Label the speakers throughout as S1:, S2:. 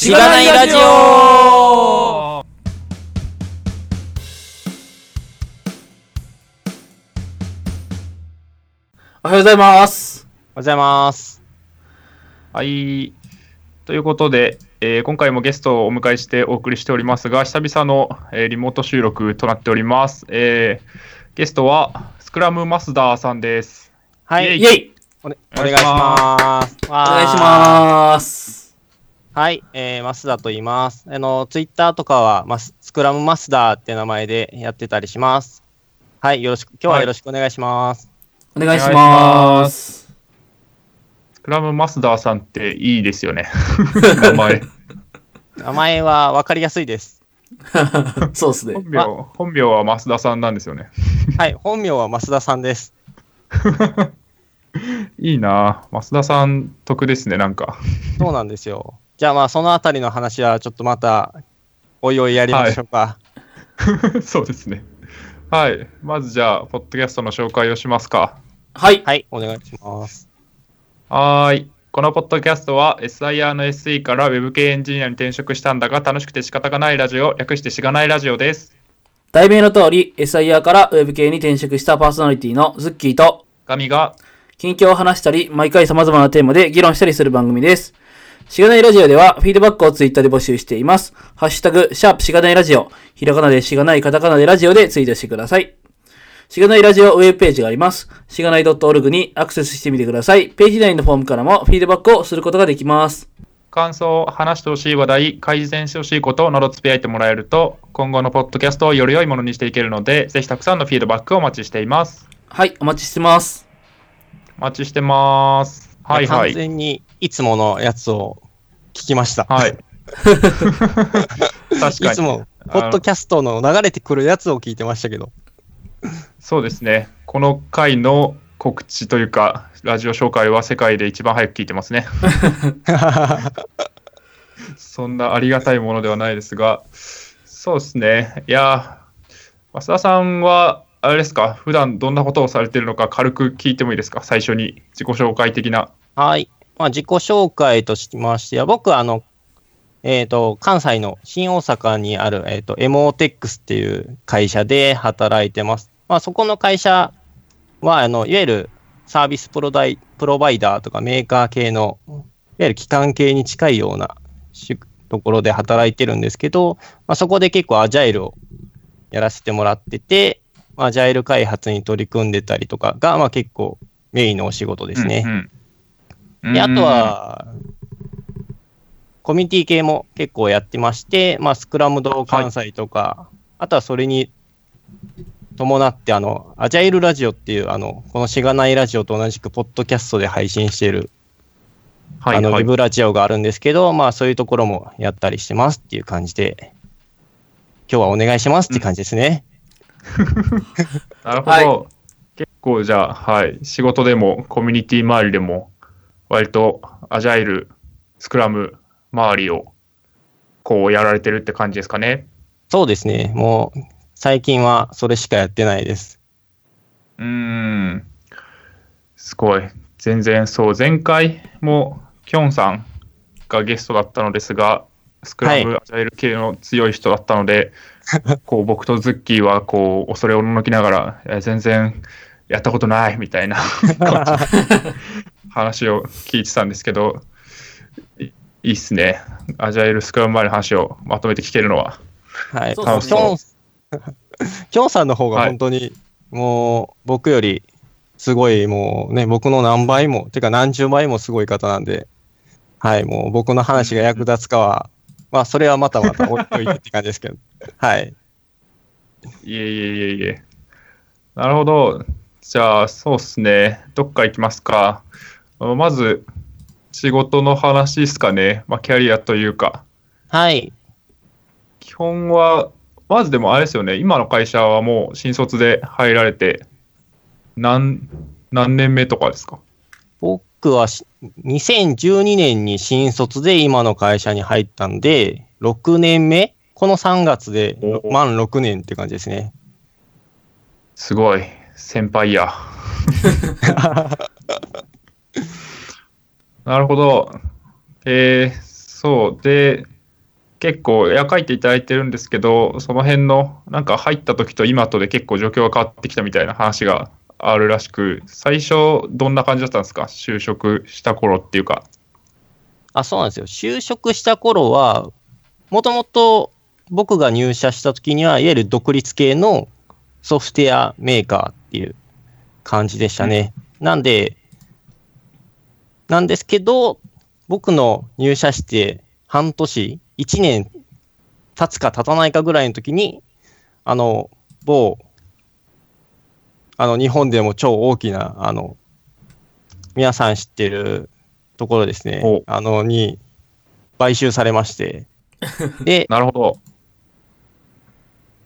S1: しがないラジオ
S2: おはようございます。
S1: おはようございます。
S3: はい。ということで、えー今回もゲストをお迎えしてお送りしておりますが、久々の、えーリモート収録となっております。えーゲストは、スクラムマスダーさんです。
S1: はい。
S2: イェイ
S1: お,、ね、お願いします。お
S2: お願いします。
S1: す。はい。えー、マスダと言います。あの、ツイッターとかは、マススクラムマスダーって名前でやってたりします。はい。よろしく、今日はよろしくお願いします。
S2: お願いします。
S3: スクラムマスダーさんっていいですよね。名前。
S1: 名前は分かりやすいです。
S2: そうですね
S3: 本。名、本名は増田さんなんですよね。
S1: はい。本名は増田さんです。
S3: いいなぁ増田さん得ですね、なんか。
S1: そうなんですよ。じゃあまあ、そのあたりの話はちょっとまた、おいおいやりましょうか。
S3: そうですね。はい。まずじゃあ、ポッドキャストの紹介をしますか。
S2: はい。
S1: はい。お願いします。
S3: はーい。このポッドキャストは SIR の SE から Web 系エンジニアに転職したんだが楽しくて仕方がないラジオ、略してしがないラジオです。
S2: 題名の通り、SIR から Web 系に転職したパーソナリティのズッキーと、
S3: 神が、
S2: 近況を話したり、毎回様々なテーマで議論したりする番組です。しがないラジオでは、フィードバックをツイッターで募集しています。ハッシュタグ、シャープしがないラジオ、ひらがなでしがない、カタカナでラジオでツイートしてください。しがないラジオウェブページがあります。しがない .org にアクセスしてみてください。ページ内のフォームからもフィードバックをすることができます。
S3: 感想、話してほしい話題、改善してほしいことなどつぶやいてもらえると、今後のポッドキャストをより良いものにしていけるので、ぜひたくさんのフィードバックをお待ちしています。
S2: はい、お待ちしてます。
S3: お待ちしてます。はいは
S1: 完
S3: い。
S1: 全にいつものやつを聞きました。
S3: はい。確かに。
S1: いつも、ポッドキャストの流れてくるやつを聞いてましたけど。
S3: そうですね。この回の告知というか、ラジオ紹介は世界で一番早く聞いてますね。そんなありがたいものではないですが、そうですね。いやー、増田さんは、あれですか、普段どんなことをされてるのか、軽く聞いてもいいですか、最初に自己紹介的な。
S1: はい。まあ、自己紹介としましては、僕はあの、えっ、と、関西の新大阪にある、えっ、と、エモーテックスっていう会社で働いてます。まあ、そこの会社は、あの、いわゆるサービスプロダイプロバイダーとかメーカー系の、いわゆる機関系に近いようなところで働いてるんですけど、まあ、そこで結構アジャイルをやらせてもらってて、まあアジャイル開発に取り組んでたりとかが、まあ、結構メインのお仕事ですね。
S3: うんうん
S1: で、あと、は、コミュニティ系も結構やってまして、まあ、スクラムド関西とか、あとはそれに伴って、あの、アジャイルラジオっていう、あの、このしがないラジオと同じく、ポッドキャストで配信している、あの、ウ
S3: はい。はい
S1: ェブラジオがあるんですけど、まあ、そういうところもやったりしてますっていう感じで、今日はお願いしますって感じですね。
S3: なるほど。
S2: は
S3: 結構じゃあ、はい、仕事でもコミュニティ周りでも、割とアジャイル、スクラム周りをこうやられてるって感じですかね。
S1: そうですね。もう、最近はそれしかやってないです。
S3: うーん。すごい。全然そう。前回もキョンさんがゲストだったのですが、スクラム、アジャイル系の強い人だったので、こう僕とズッキーはこう恐れおののきながら、全然やったことないみたいな感じで 話を聞いてたんですけど、いいいっすね。アジャイルスクラム周りの話をまとめて聞けるのは。
S1: はい。
S2: そう
S3: そう
S1: キョン、キョンさんの方が
S3: はい
S1: 本当に、もう、僕より、すごい、もうね、僕の何倍も、てか何十倍もすごい方なんで、はい、もう僕の話が役立つかは、まあ、それはまたまた置いといてって感じですけど、はい。
S3: いえいえいえいえ。なるほど。じゃあ、そうっすね。どっか行きますか。あまず、仕事の話ですかね。まあ、キャリアというか。
S1: はい。
S3: 基本は、まずでもあれですよね。今の会社はもう新卒で入られて、何、何年目とかですか？
S1: 僕はし2012年に新卒で今の会社に入ったんで、6年目？この3月で
S3: お
S1: 満6年って感じですね。
S3: すごい。先輩や。なるほど。えー、そう。で、結構絵描いていただいてるんですけど、その辺の、なんか入った時と今とで結構状況が変わってきたみたいな話があるらしく、最初どんな感じだったんですか？就職した頃っていうか。
S1: あ、そうなんですよ。就職した頃は、もともと僕が入社した時には、いわゆる独立系のソフトウェアメーカーっていう感じでしたね。なんで、なんですけど、僕の入社して半年、1年経つか経たないかぐらいの時に、あの、某、あの、日本でも超大きな、あの、皆さん知ってるところですね
S3: お、
S1: あの、に買収されまして、で、
S3: なるほど。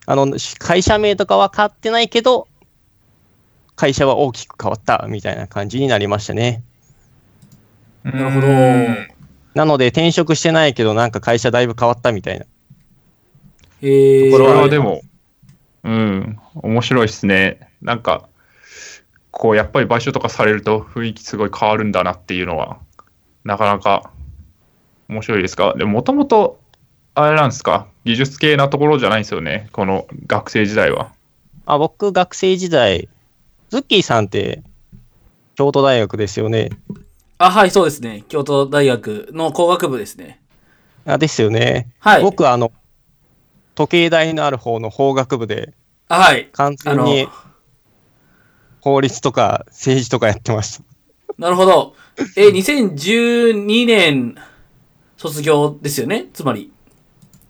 S1: あの、会社名とかは変わってないけど、会社は大きく変わったみたいな感じになりましたね。
S3: な
S2: なるほど。
S1: なので転職してないけど、なんか会社だいぶ変わったみたいな。
S2: えー、
S3: これ
S1: ところ
S3: はでも、うん、面白いですね。なんか、こう、やっぱり買収とかされると雰囲気すごい変わるんだなっていうのは、なかなか面白いですが、でもともと、あれなんですか、技術系なところじゃないんですよね、この学生時代は。
S1: あ、僕、学生時代、ズッキーさんって、京都大学ですよね。
S2: あ、はい、そうですね。京都大学の工学部ですね。
S1: あ、ですよね。
S2: はい。
S1: 僕、あの、時計台のある方の法学部で、
S2: あはい。
S1: 完全に法律とか政治とかやってました。
S2: なるほど。え、2012年卒業ですよね？つまり。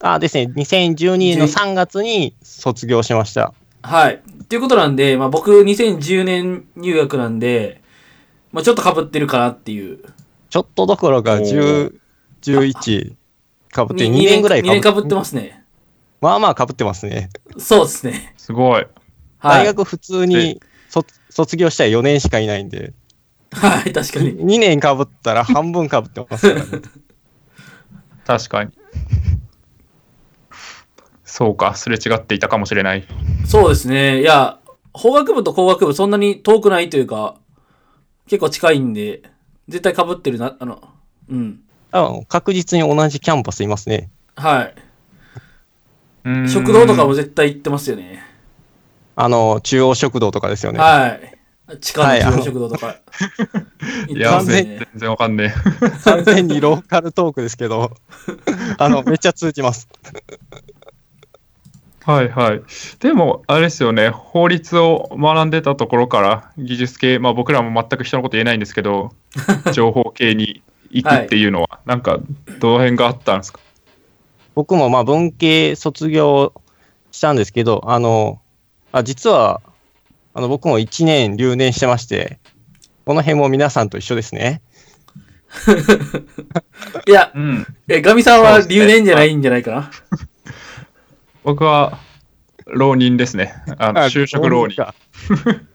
S1: あ、ですね。2012年の3月に卒業しました。
S2: はい。っていうことなんで、まあ僕2010年入学なんで、まあちょっと被ってるかなっていう。
S1: ちょっとどころか
S3: お
S1: 10
S3: ー、
S1: 11かぶって2
S2: に
S1: 年ぐらい
S2: 2年被
S1: ぶ
S2: ってますね。
S1: まあまあかぶってますね。
S2: そうですね。
S3: すごい。
S2: はい。
S1: 大学普通に卒卒業したら4年しかいないんで、
S2: はい、確かに。
S1: 2年かぶったら半分かぶってますからね。
S3: 確かに。そうか、すれ違っていたかもしれない。
S2: そうですね。いや、法学部と工学部そんなに遠くないというか、結構近いんで、絶対被ってるな、あの、うん。
S1: あ確実に同じキャンパスいますね。
S2: はい。食堂とかも絶対行ってますよね。
S1: あの、中央食堂とかですよね。
S2: はい。地下の
S1: はいあの
S2: 中央食堂とか。行って
S3: いや、全
S2: ね。
S3: 然わかんね
S1: 完全にローカルトークですけど、あの、めっちゃ通じます。
S3: え。はいはい。でも、あれですよね、法律を学んでたところから技術系、まあ僕らも全く人のこと言えないんですけど、情報系に行くっていうのは、なんか、どの辺があったんですか？
S1: 僕もまあ文系卒業したんですけど、あの、あ実は、あの僕も1年留年してまして、この辺も皆さんと一緒ですね。
S2: いや、
S3: うん。
S2: え、ガミさんは留年じゃないんじゃないかな？
S3: 僕は、浪人ですね。あの
S1: あ
S3: 就職浪人。
S1: か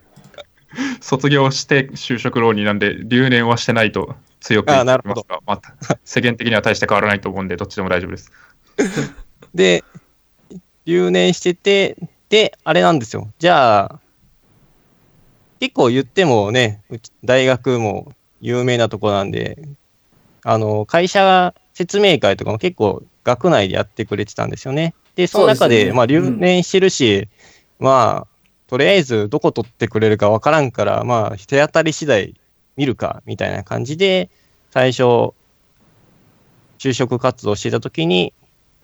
S3: 卒業して就職浪人なんで、留年はしてないと強く言って
S1: あなるほど
S3: ますが、また世間的には大して変わらないと思うんで、どっちでも大丈夫です。
S1: で、留年してて、で、あれなんですよ。じゃあ、結構言ってもね、うち大学も有名なとこなんで、あの、会社説明会とかも結構学内でやってくれてたんですよね。で、その中で、
S2: でね
S1: まあ留年してるし、まあ、とりあえずどこ取ってくれるかわからんから、まあ、手当たり次第見るか、みたいな感じで、最初、就職活動してた時に、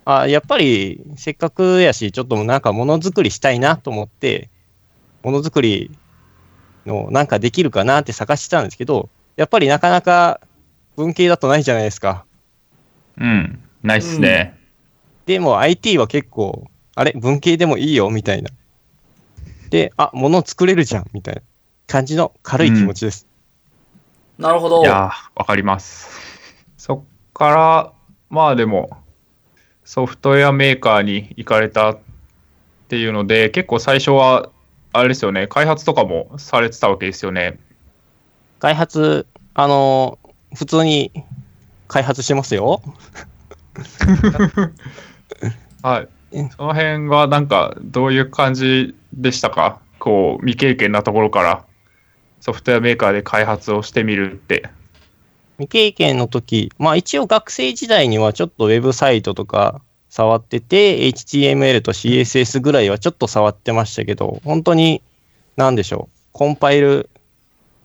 S1: あ、やっぱりせっかくやし、ちょっとなんかものづくりしたいなと思って、ものづくりのなんかできるかなって探してたんですけど、やっぱりなかなか文系だとないじゃないですか。
S3: うん。ないっすね。
S1: でも IT は結構、あれ？文系でもいいよ？みたいな。で、あ、もの作れるじゃん？みたいな感じの軽い気持ちです。
S2: なるほど。
S3: いやー、わかります。そっから、まあでも、ソフトウェアメーカーに行かれたっていうので、結構最初は、あれですよね、開発とかもされてたわけですよね。
S1: 開発、あの普通に開発してますよ。
S3: はい
S1: うん。
S3: その辺はなんか、どういう感じでしたか？こう、未経験なところから、ソフトウェアメーカーで開発をしてみるって。
S1: 未経験の時、まあ一応学生時代にはちょっとウェブサイトとか触ってて、HTML と CSS ぐらいはちょっと触ってましたけど、本当に、なんでしょう、コンパイル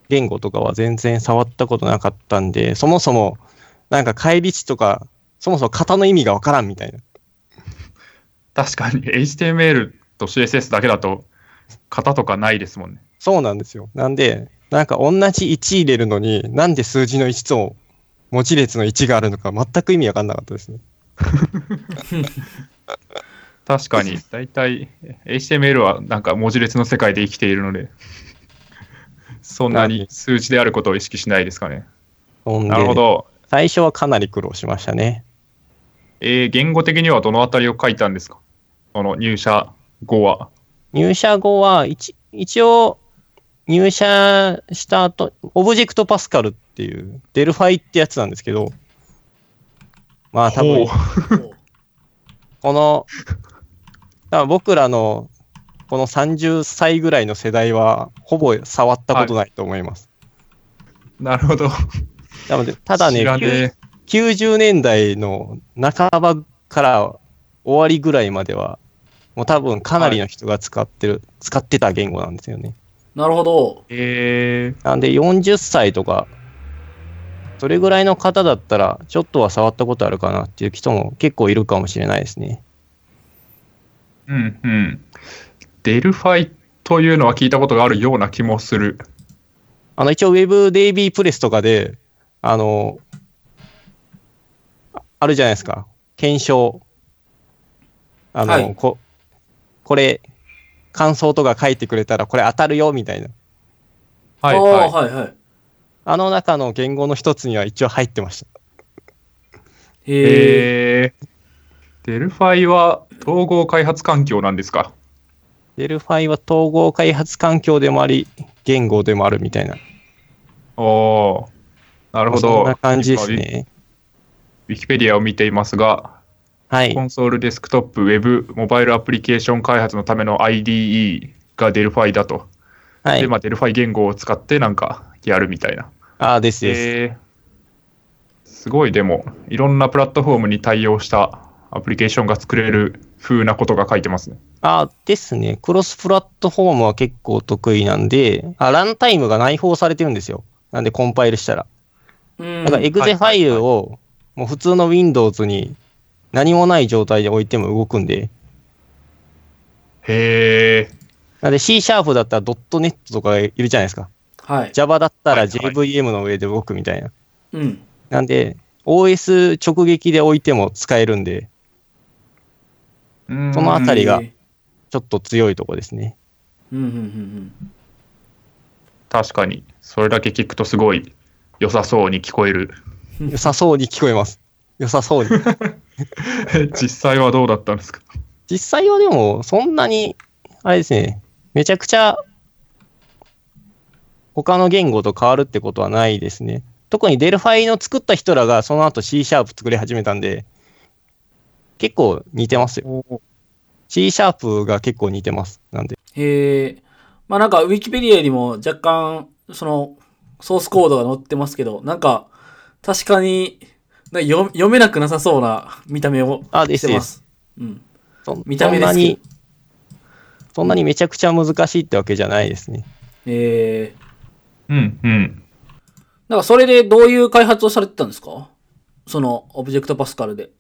S1: 言語とかは全然触ったことなかったんで、そもそも、なんか返り値とか、そもそも型の意味がわからんみたいな。
S3: 確かに HTML と CSS だけだと型とかないですもんね。
S1: そうなんですよ。なんで、なんか同じ1入れるのに、なんで数字の1と文字列の1があるのか全く意味わかんなかったですね。
S3: 確かに、だいたい HTML はなんか文字列の世界で生きているので、そんなに数字であることを意識しないですかね。なるほど。
S1: 最初はかなり苦労しましたね。
S3: えー言語的にはどのあたりを書いたんですか？その入社後は？
S1: 入社後は一、一応、入社した後、 Object Pascal っていう、 Delphi ってやつなんですけど、まあ多分、
S3: ほ
S1: この、多分僕らの、この30歳ぐらいの世代は、ほぼ触ったことないと思います。
S3: なるほど。
S1: なので、ただね
S3: ねえ
S1: 90年代の半ばから終わりぐらいまでは、もう多分かなりの人が使ってる、使ってた言語なんですよね。
S2: なるほど。
S3: えー、
S1: なんで40歳とか、それぐらいの方だったら、ちょっとは触ったことあるかなっていう人も結構いるかもしれないですね。
S3: うんうん。 Delphi というのは聞いたことがあるような気もする。
S1: あの、一応 WebDB プレスとかで、あの、ああるじゃないですか。懸賞。あの、
S2: はい
S1: こ、これ、感想とか書いてくれたらこれ当たるよ、みたいな。
S3: はい
S2: ああ
S3: はい。
S2: はいはい。
S1: あの中の言語の一つには一応入ってました。
S2: へえ。
S3: えー、 Delphi は統合開発環境なんですか？
S1: Delphi は統合開発環境でもあり、言語でもあるみたいな。
S3: おーなるほど。
S1: んな感じですね。
S3: ウィキペディアを見ていますが、
S1: はい
S3: コ。ンソールデスクトップ、ウェブ、モバイルアプリケーション開発のための IDE が Delphi だと。で、
S1: はい。
S3: まあ、 Delphi 言語を使ってなんかやるみたいな。
S1: ああ、ですです。
S3: えーすごい、でも、いろんなプラットフォームに対応したアプリケーションが作れる風なことが書いてますね。
S1: ああ、ですね。クロスプラットフォームは結構得意なんで、あ、ランタイムが内包されてるんですよ。なんでコンパイルしたら。
S2: うん
S1: だからエグゼファイルを、もう普通の Windows に何もない状態で置いても動くんで、
S3: へえ。
S1: なんで C シャープだったら .NET とかいるじゃないですか。
S2: はい。
S1: Java だったら
S3: はいはい
S1: JVM の上で動くみたいな。
S2: うん。
S1: なんで、OS 直撃で置いても使えるんで、
S3: そ
S1: そのあたりがちょっと強いとこですね。
S2: うんうんうん
S3: 確かに、それだけ聞くとすごい良さそうに聞こえる。
S1: 良さそうに聞こえます。良さそうに。
S3: 実際はどうだったんですか？
S1: 実際はでも、そんなに、あれですね、めちゃくちゃ、他の言語と変わるってことはないですね。特に Delphi の作った人らがその後 C シャープ作り始めたんで、結構似てますよ。C シャープが結構似てます。なんで。
S2: へえ。まあなんか、ウィキペディアにも若干、その、ソースコードが載ってますけど、なんか、確かに、読読めなくなさそうな見た目を
S1: あです
S2: してます。うん。
S1: そ
S2: 見た目で
S1: そんなに、そんなにめちゃくちゃ難しいってわけじゃないですね。
S2: ええ。
S3: うんうん。
S2: なんか、それでどういう開発をされてたんですか？その、オブジェクトパスカルで。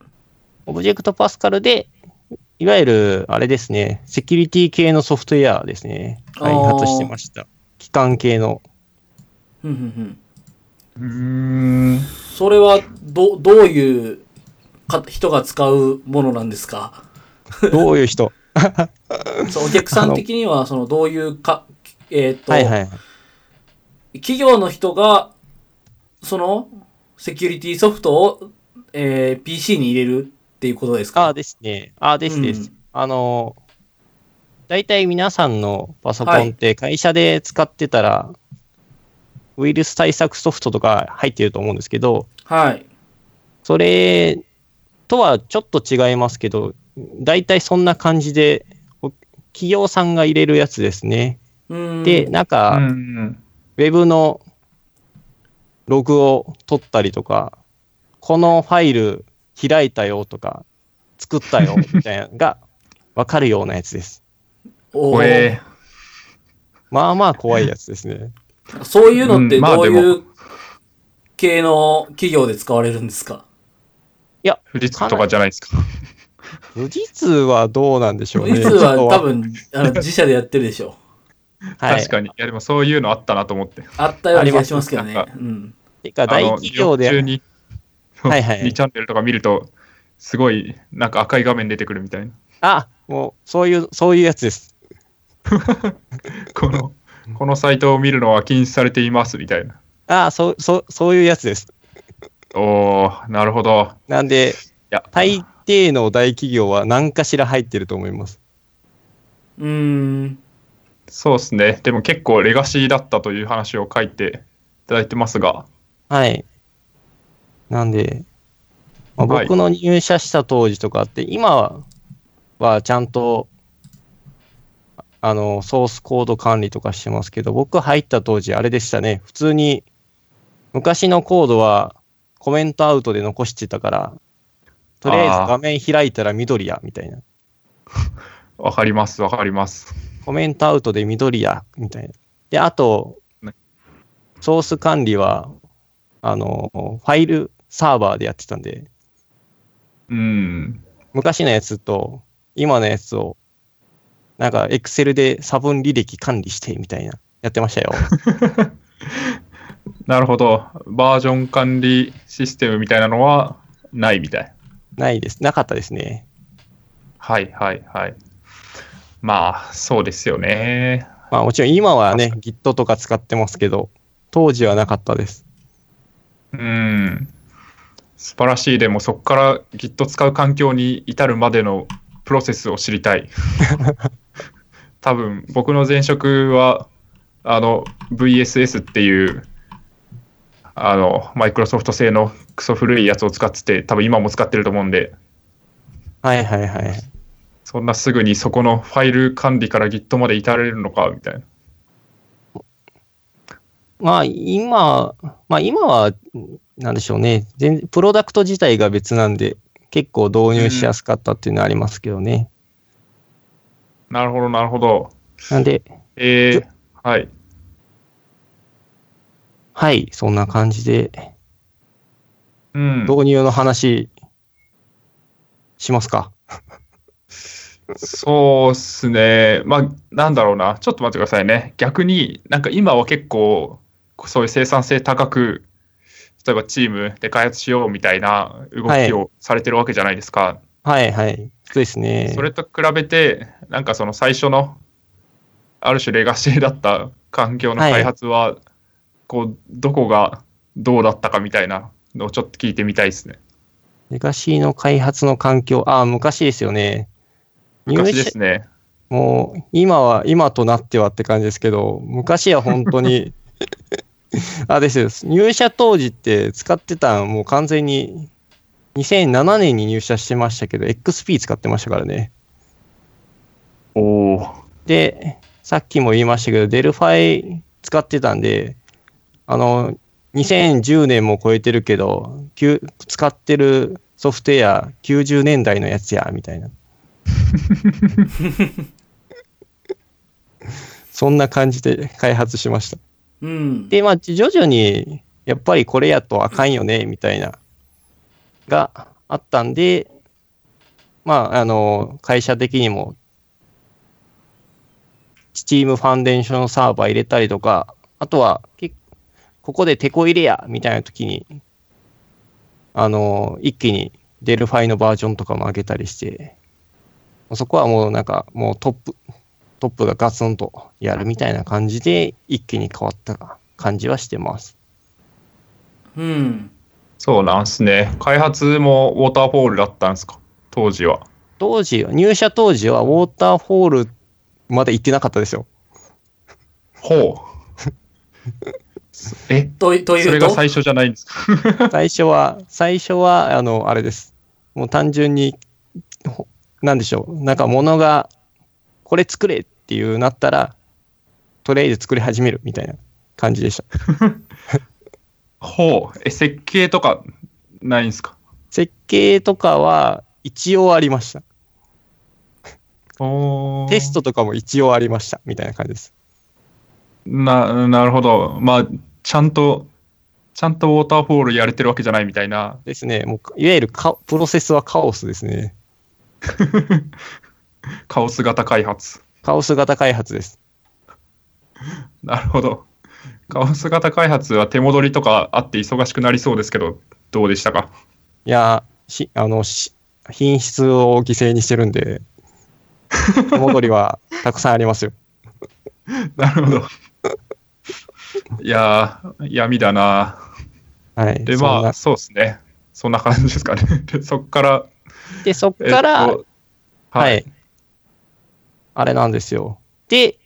S1: オブジェクトパスカルで、いわゆる、あれですね、セキュリティ系のソフトウェアですね、開発してました。機関系の。
S2: ふんふんふん。
S3: うーん。
S2: それは、ど、どういうか人が使うものなんですか？
S1: どういう人？
S2: そうお客さん的には、その、どういうか、えっ、と、
S1: はいはい。
S2: 企業の人が、その、セキュリティソフトを、えー PC に入れるっていうことですか？
S1: ああですね。ああですです。
S2: うん
S1: あの、大体皆さんのパソコンって会社で使ってたら、ウイルス対策ソフトとか入ってると思うんですけど、
S2: はい。
S1: それとはちょっと違いますけど、大体そんな感じで、お企業さんが入れるやつですね。
S2: うん。
S1: で、なんか、
S3: うん
S1: ウェブのログを取ったりとか、このファイル開いたよとか、作ったよ みたいなのがわかるようなやつです。
S2: お
S3: え
S1: まあまあ怖いやつですね。
S2: そういうのってどういう系の企業で使われるんですか？
S3: 富士通とかじゃないですか。
S1: 富士通はどうなんでしょうね。
S2: 実は
S1: ちょっと
S2: 多分、あの自社でやってるでしょ。
S1: はい
S3: 確かに。いや、でもそういうのあったなと思って。
S2: あったような気がしますけどね。うん。
S1: てか大企業で
S3: 中に、
S1: はいはい
S3: 2チャンネルとか見ると、すごい、なんか赤い画面出てくるみたいな。
S1: あ、もう、そういう、そういうやつです。
S3: この、このサイトを見るのは禁止されていますみたいな。
S1: あ、そう、そう、そういうやつです。
S3: おー、なるほど。
S1: なんで、
S3: いや、
S1: 大抵の大企業は何かしら入ってると思います。
S2: うーん。
S3: そうですね。でも結構レガシーだったという話を書いていただいてますが、
S1: はい。なんで、まあ、
S3: はい
S1: 僕の入社した当時とかって、今ははちゃんと、あの、ソースコード管理とかしてますけど、僕入った当時あれでしたね。普通に、昔のコードはコメントアウトで残してたから、とりあえず画面開いたら緑や、みたいな。
S3: わかります、わかります。
S1: コメントアウトで緑や、みたいな。で、あと
S3: ね、
S1: ソース管理は、あの、ファイルサーバーでやってたんで、
S3: うん。
S1: 昔のやつと今のやつを、なんか、エクセルで差分履歴管理してみたいな、やってましたよ。
S3: なるほど。バージョン管理システムみたいなのはないみたい。
S1: ないです。なかったですね。
S3: はいはいはい。まあ、そうですよね。
S1: まあもちろん今はね、Git とか使ってますけど、当時はなかったです。
S3: うん。素晴らしい。でもそこから Git 使う環境に至るまでのプロセスを知りたい。多分僕の前職はあの VSS っていうあのマイクロソフト製のクソ古いやつを使ってて多分今も使ってると思うんで
S1: はいはいはい。
S3: そんなすぐにそこのファイル管理から Git まで至れるのかみたいな。
S1: まあ今、まあ今は、なんでしょうね。プロダクト自体が別なんで、結構導入しやすかったっていうのはありますけどね。
S3: なるほどなるほど。
S1: なんで、
S3: えー、はい。
S1: はい、そんな感じで、
S3: うん。
S1: 導入の話、しますか？
S3: そうっすね。まあ、なんだろうな。ちょっと待ってくださいね。逆になんか今は結構、そういう生産性高く、例えばチームで開発しようみたいな動きをされてるわけじゃないですか。
S1: はいはい。そうですね。
S3: それと比べて、なんかその最初の、ある種レガシーだった環境の開発は、こう、どこがどうだったかみたいなのをちょっと聞いてみたいですね。
S1: レガシーの開発の環境、ああ、昔ですよね。
S3: 昔ですね。
S1: もう、今は、今となってはって感じですけど、昔は本当に、あ、ですよ。入社当時って使ってたのもう完全に、2007年に入社してましたけど、XP 使ってましたからね。
S3: おお。
S1: で、さっきも言いましたけど、 Delphi 使ってたんで、あの、2010年も超えてるけど、きゅ使ってるソフトウェア90年代のやつや、みたいな。そんな感じで開発しました。
S2: うん。
S1: で、まあ、徐々に、やっぱりこれやとあかんよね、みたいな、があったんで、まあ、あの、会社的にも、 Team Foundation Server 入れたりとか、あとは、けここでテコ入れや、みたいな時に、あの、一気に Delphi のバージョンとかも上げたりして、そこはもうなんか、もうトップ、トップがガツンとやるみたいな感じで、一気に変わった感じはしてます。
S2: うん。
S3: そうなんすね。開発もウォーターフォールだったんですか？当時は。
S1: 当時、入社当時はウォーターフォールまで行ってなかったですよ。
S3: ほう。え、
S2: とと
S3: そ
S2: いうと、
S3: れが最初じゃないんですか？
S1: 最初は、最初は、あの、あれです。もう単純に、ほなんでしょう。なんか物が、これ作れっていうなったら、とりあえず作り始めるみたいな感じでした。
S3: ほう。え、設計とかないんですか？
S1: 設計とかは一応ありました。
S3: お
S1: テストとかも一応ありました。みたいな感じです。
S3: な、なるほど。まあ、ちゃんと、ちゃんとウォーターフォールやれてるわけじゃないみたいな。
S1: ですね。もう、いわゆるカプロセスはカオスですね。
S3: カオス型開発。
S1: カオス型開発です。
S3: なるほど。カオス型開発は手戻りとかあって忙しくなりそうですけど、どうでしたか？
S1: いや、し、あの、し品質を犠牲にしてるんで、手戻りはたくさんありますよ。
S3: なるほど。いやー、闇だな。
S1: はい。
S3: で、まあ、そうですね。そんな感じですかね。でそっから、
S1: で、そっから、
S3: えっと
S1: は
S3: はいい。。
S1: あれなんですよ。で、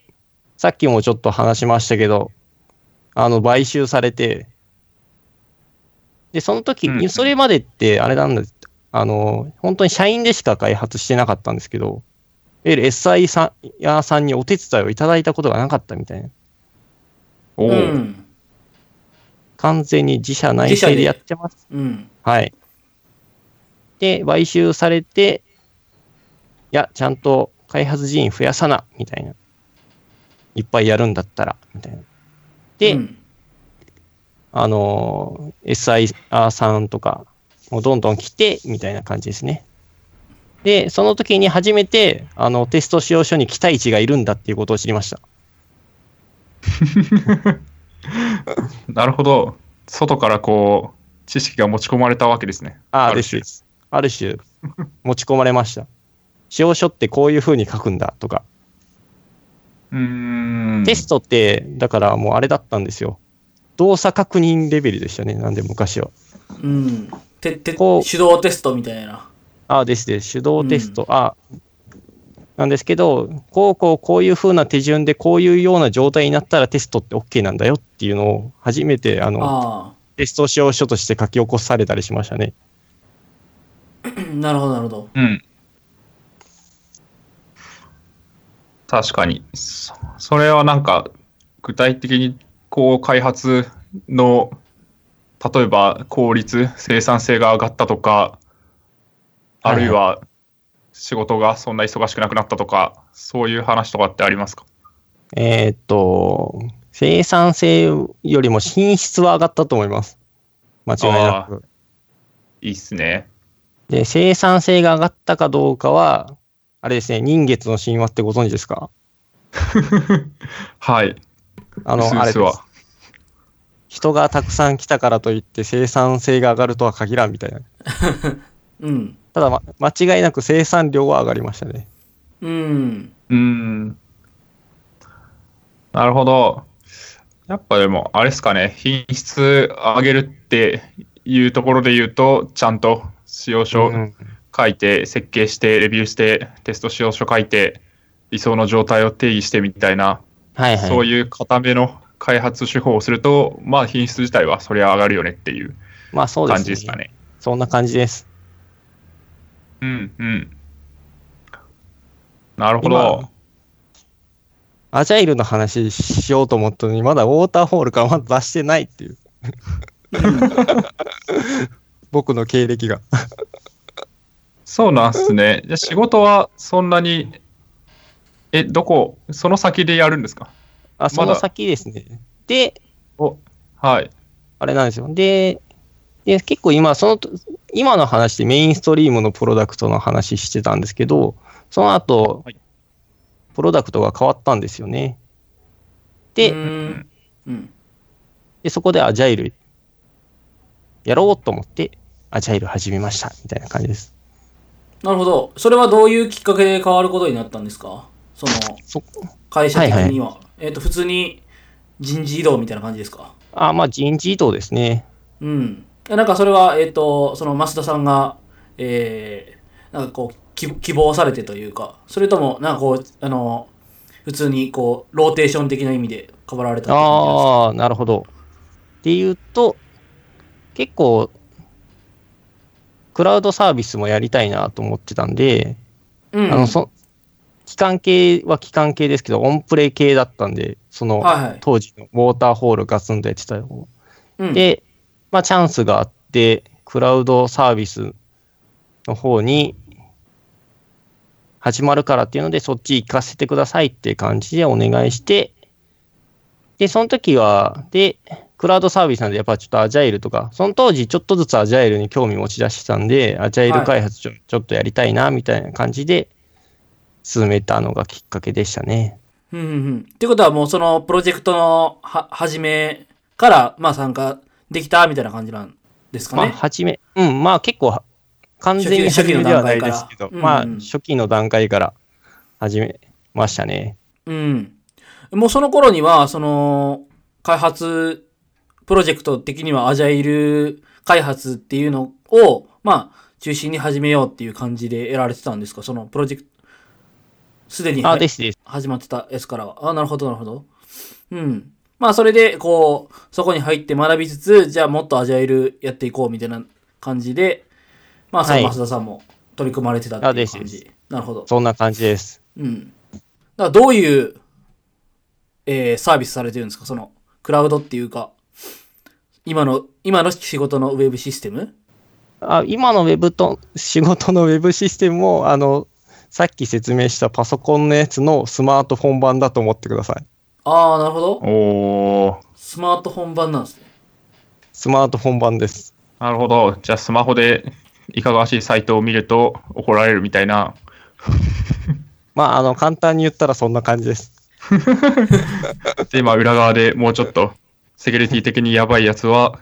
S1: さっきもちょっと話しましたけど、あの、買収されて、で、その時に、
S3: うんうん
S1: それまでって、あれなんです。あの、本当に社員でしか開発してなかったんですけど、ゆる SI さん屋さんにお手伝いをいただいたことがなかったみたいな。
S3: おお、
S2: うん。
S1: 完全に自社内
S2: 自社で
S1: 製でやってます。
S2: うん。
S1: はい。で、買収されて、いや、ちゃんと開発人員増やさな、みたいな。いっぱいやるんだったら、みたいな。で、
S2: うん
S1: あのー SIR さんとか、もうどんどん来て、みたいな感じですね。で、その時に初めて、あの、テスト使用書に期待値がいるんだっていうことを知りました。
S3: なるほど。外からこう、知識が持ち込まれたわけですね。
S1: ああ、
S3: る種
S1: ですです。ある種、持ち込まれました。使用書ってこういう風に書くんだとか。
S3: うーん。
S1: テストって、だからもうあれだったんですよ。動作確認レベルでしたね、なんで昔は。
S2: うん。て、て、手
S1: こう
S2: 動テストみたいな。
S1: ああ、ですです。手動テスト、あなんですけど、こうこうこういう風な手順でこういうような状態になったらテストって OK なんだよっていうのを初めてあの
S2: あ
S1: テスト使用書として書き起こされたりしましたね。
S2: あ。なるほど、なるほど。
S3: うん。確かに。そそれはなんか、具体的にこう開発の、例えば効率、生産性が上がったとか、あるいは仕事がそんな忙しくなくなったとか、そういう話とかってありますか？
S1: えーっと、生産性よりも品質は上がったと思います。間違いなく。
S3: いいっすね。
S1: で、生産性が上がったかどうかは、あれですね、人月の神話ってご存知ですか？
S3: はい。
S1: あの、あれです。人がたくさん来たからといって生産性が上がるとは限らんみたいな。
S2: うん。
S1: ただ、ま、間違いなく生産量は上がりましたね。
S2: うん。
S3: うーん。なるほど。やっぱでも、あれですかね、品質上げるっていうところで言うと、ちゃんと使用書
S1: うん
S3: 書いて、設計して、レビューして、テスト使用書書いて、理想の状態を定義してみたいな、
S1: はいはい。
S3: そういう固めの開発手法をすると、まあ品質自体はそりゃ上がるよねっていう
S1: まあそうですね。
S3: 感じですかね。
S1: そんな感じです。
S3: うんうん。なるほど
S1: 今。アジャイルの話しようと思ったのに、まだウォーターホールからまだ出してないっていう。僕の経歴が。
S3: そうなんすね。じゃあ仕事はそんなに、え、どこ、その先でやるんですか？
S1: あ、その先ですね。で、
S3: お、はい。
S1: あれなんですよ。で、で結構今、その、今の話でメインストリームのプロダクトの話してたんですけど、その後、
S3: はい
S1: プロダクトが変わったんですよね。で、
S2: うん。うん。
S1: でそこでアジャイルやろうと思って、アジャイル始めました、みたいな感じです。
S2: なるほど。それはどういうきっかけで変わることになったんですか？その、
S1: そ
S2: 会社的には。
S1: は
S2: えっ、と、普通に人事異動みたいな感じですか？
S1: あ、まあ人事異動ですね。
S2: うん。えなんかそれは、えっ、と、その増田さんが、えー、なんかこう、希希望されてというか、それとも、なんかこう、あの、普通にこう、ローテーション的な意味で変わられた
S1: ああ、なるほど。っていうと、結構、クラウドサービスもやりたいなと思ってたんで、
S2: うん。
S1: あの、そ、機関系は機関系ですけど、オンプレ系だったんで、その、
S2: はいはい。
S1: 当時のウォーターホールガツンとやってた方。
S2: うん、
S1: で、まあ、チャンスがあって、クラウドサービスの方に始まるからっていうので、そっち行かせてくださいっていう感じでお願いして、で、その時は、で、クラウドサービスなんで、やっぱちょっとアジャイルとか、その当時ちょっとずつアジャイルに興味持ち出してたんで、アジャイル開発ちょ,、ちょっとやりたいな、みたいな感じで進めたのがきっかけでしたね。
S2: うんうんうん。ってことはもうそのプロジェクトのは、始めから、まあ参加できたみたいな感じなんですか
S1: まあ、
S2: ね。
S1: 初め、うん、まあ結構、完全に初めではないですけど、まあ、初期の段階から始めましたね。
S2: うん。もうその頃には、その、開発、プロジェクト的にはアジャイル開発っていうのを、まあ、中心に始めようっていう感じでやられてたんですか？そのプロジェクト、すでに
S1: あ、
S2: は
S1: ですです。
S2: 始まってたやつからは。あ、なるほど、なるほど。うん。まあ、それで、こう、そこに入って学びつつ、じゃあもっとアジャイルやっていこうみたいな感じで、まあ、そ増田さんも取り組まれてたっていう感じ。なるほど。
S1: そんな感じです。
S2: うん。だどういう、えーサービスされてるんですか？その、クラウドっていうか、今の、今の仕事のウェブシステム？
S1: あ今のウェブと、仕事のウェブシステムも、あの、さっき説明したパソコンのやつのスマートフォン版だと思ってください。
S2: ああ、なるほど。
S3: おー、
S2: スマートフォン版なんですね。
S1: スマートフォン版です。
S3: なるほど。じゃあスマホでいかがわしいサイトを見ると怒られるみたいな。
S1: まあ、あの、簡単に言ったらそんな感じです。
S3: で、まあ裏側でもうちょっとセキュリティ的にやばいやつは、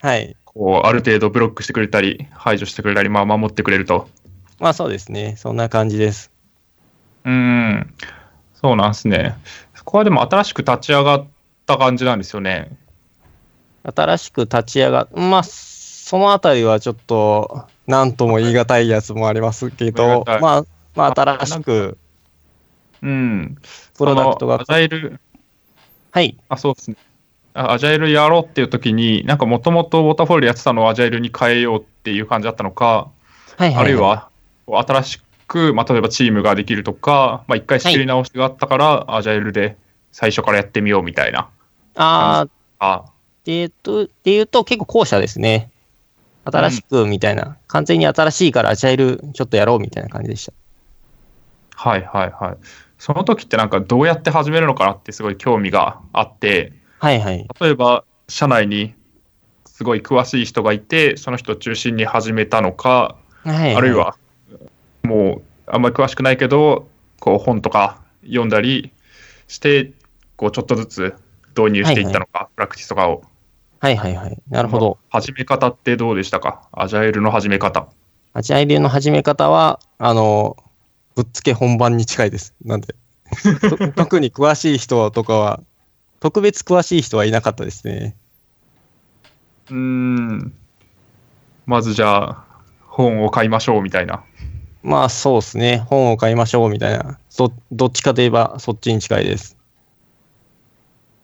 S1: はい。
S3: こう、ある程度ブロックしてくれたり、排除してくれたり、まあ守ってくれると。
S1: まあそうですね。そんな感じです。
S3: うーん。そうなんですね。そこはでも新しく立ち上がった感じなんですよね。
S1: 新しく立ち上がまあ、そのあたりはちょっと、なんとも言い難いやつもありますけどまあ、まあ、
S3: あ
S1: 新しく、
S3: うん。
S1: プロダクトが
S3: アジ、ャイル、
S1: はい。
S3: あ、そうですね。あアジャイルやろうっていう時に、なんかもともとウォーターフォールやってたのをアジャイルに変えようっていう感じだったのか、
S1: はいはい、
S3: あるいは新しく、まあ、例えばチームができるとか、まあ、一回仕切り直しがあったから、アジャイルで最初からやってみようみたいな。
S1: ああ、
S3: あ
S1: でと、で言うと結構後者ですね。新しくみたいな、完全に新しいからアジャイルちょっとやろうみたいな感じでした。
S3: はいはいはい。その時ってなんかどうやって始めるのかなってすごい興味があって、
S1: はいはい。
S3: 例えば社内にすごい詳しい人がいて、その人を中心に始めたのか、
S1: はい、
S3: あるい、はもうあんまり詳しくないけど、こう本とか読んだりして、こうちょっとずつ導入していったのか、プラクティスとかを。
S1: はいはいはい。なるほど。
S3: 始め方ってどうでしたか？アジャイルの始め方。
S1: アジャイルの始め方は、あの、ぶっつけ本番に近いです。なんで、と 特に詳しい人とかは、特別詳しい人はいなかったですね。
S3: うーん。まずじゃあ、本を買いましょうみたいな。
S1: まあそうですね。本を買いましょうみたいな。そどっちかといえばそっちに近いです。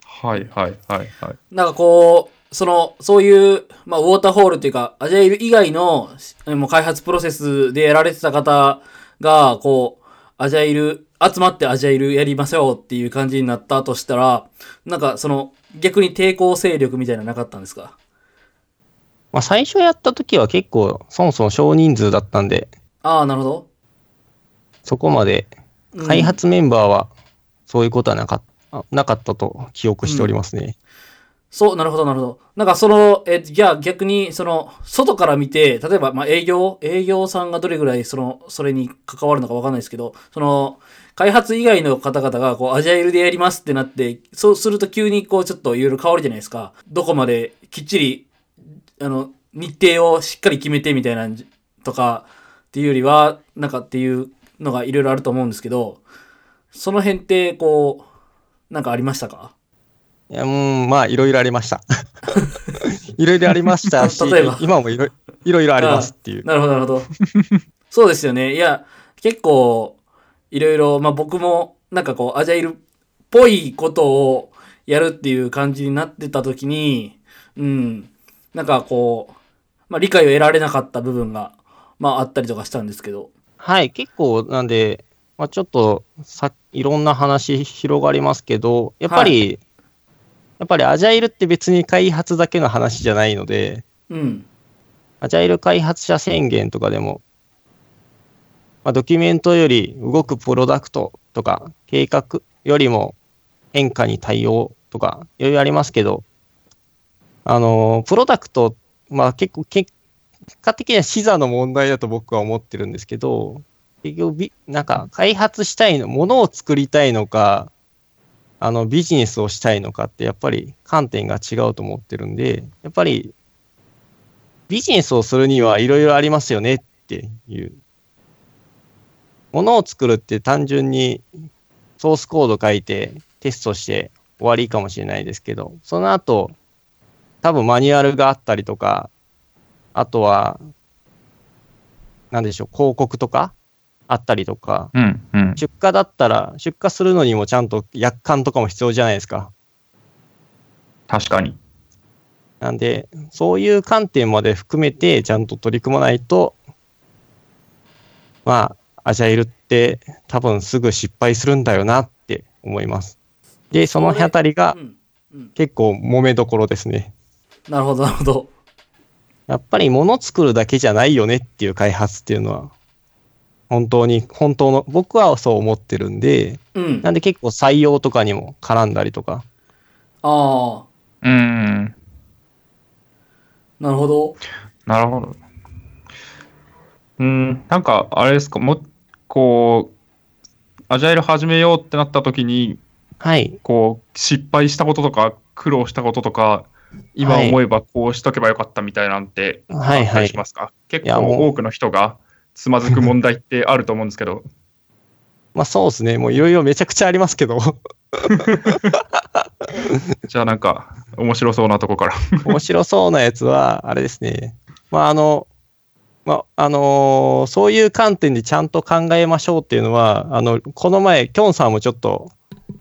S3: はいはいはいはい。
S2: なんかこう、その、そういう、まあ、ウォーターホールっていうか、アジャイル以外の、しもう開発プロセスでやられてた方が、こう、アジャイル、集まってアジャイルやりましょうっていう感じになったとしたら、なんかその、逆に抵抗勢力みたいなのなかったんですか？
S1: まあ最初やった時は結構、そもそも少人数だったんで、
S2: ああ、なるほど。
S1: そこまで
S2: うん
S1: 開発メンバーはそういうことはなかった、なかったと記憶しておりますね。
S2: そう、なるほど、なるほど。なんかその、え、じゃあ逆に、その、外から見て、例えば、まあ、営業、営業さんがどれぐらい、その、それに関わるのかわかんないですけど、その、開発以外の方々が、こう、アジャイルでやりますってなって、そうすると急に、こう、ちょっといろいろ変わるじゃないですか。どこまできっちり、あの、日程をしっかり決めてみたいな、とか、っていうよりは、なんかっていうのがいろいろあると思うんですけど、その辺って、こう、なんかありましたか？
S1: いや、うん、まあ、いろいろありました。いろいろありましたし
S2: 例えば、
S1: 今もいろいろいろありますっていう。
S2: なるほど、なるほど。そうですよね。いや、結構、いろいろ、まあ僕も、なんかこう、アジャイルっぽいことをやるっていう感じになってた時に、うん、なんかこう、まあ理解を得られなかった部分が、まああったりとかしたんですけど。
S1: はい、結構、なんで、まあ、ちょっとさ、いろんな話広がりますけど、やっぱり、やっぱりアジャイルって別に開発だけの話じゃないので、
S2: うん。
S1: アジャイル開発者宣言とかでも、まあ、ドキュメントより動くプロダクトとか、計画よりも変化に対応とか、いろいろありますけど、あのープロダクト、まあ結構、結結果的には視座の問題だと僕は思ってるんですけど、結局、なんか開発したいの、ものを作りたいのか、あのビジネスをしたいのかってやっぱり観点が違うと思ってるんで、やっぱりビジネスをするにはいろいろありますよねっていう。ものを作るって単純にソースコード書いてテストして終わりかもしれないですけど、その後、多分マニュアルがあったりとか、あとは、なんでしょう、広告とかあったりとか、
S3: うん、うん。
S1: 出荷だったら、出荷するのにもちゃんと約款とかも必要じゃないですか。
S3: 確かに。
S1: なんで、そういう観点まで含めてちゃんと取り組まないと、まあ、アジャイルって多分すぐ失敗するんだよなって思います。で、そのあたりが。結構揉めどころですね。
S2: なるほど、なるほど。
S1: やっぱり物作るだけじゃないよねっていう開発っていうのは、本当に、本当の、僕はそう思ってるんで、
S2: うん。
S1: なんで結構採用とかにも絡んだりとか、
S2: ああ、
S3: うん。
S2: なるほど。
S3: なるほど。うん、なんか、あれですか、も、こう、アジャイル始めようってなった時に、
S1: はい。
S3: こう、失敗したこととか、苦労したこととか、今
S1: はい
S3: 思えばこうしとけばよかったみたいなんて、
S1: はいはい
S3: し。ますか？結
S1: いやもう
S3: 構多くの人がつまずく問題ってあると思うんですけど、
S1: まあそうですね。もういろいろめちゃくちゃありますけど、
S3: じゃあなんか、面白そうなとこから。
S1: 面白そうなやつは、あれですね。まああの、まああのーそういう観点でちゃんと考えましょうっていうのは、あの、この前、きょんさんもちょっと、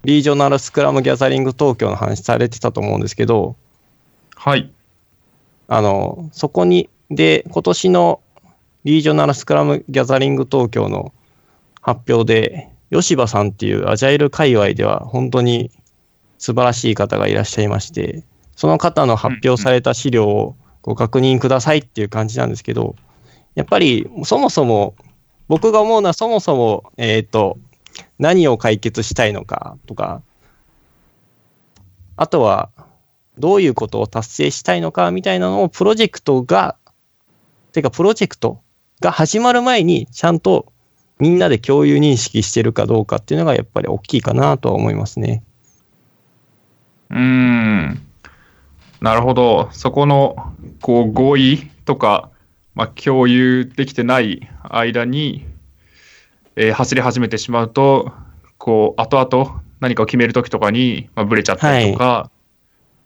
S1: リージョナルスクラムギャザリング東京の話されてたと思うんですけど、
S3: はい。
S1: あの、そこに、で、今年のリージョナルスクラムギャザリング東京の発表で、吉羽さんっていうアジャイル界隈では本当に素晴らしい方がいらっしゃいまして、その方の発表された資料をご確認くださいっていう感じなんですけど、やっぱりそもそも、僕が思うのはそもそも、えっ、と、何を解決したいのかとか、あとは、どういうことを達成したいのかみたいなのをプロジェクトが、てかプロジェクトが始まる前にちゃんとみんなで共有認識してるかどうかっていうのがやっぱり大きいかなとは思いますね。
S3: うん。なるほど。そこの、こう、合意とか、まあ、共有できてない間に、えー走り始めてしまうと、こう、後々何かを決めるときとかに、まあ、ブレちゃったりとか、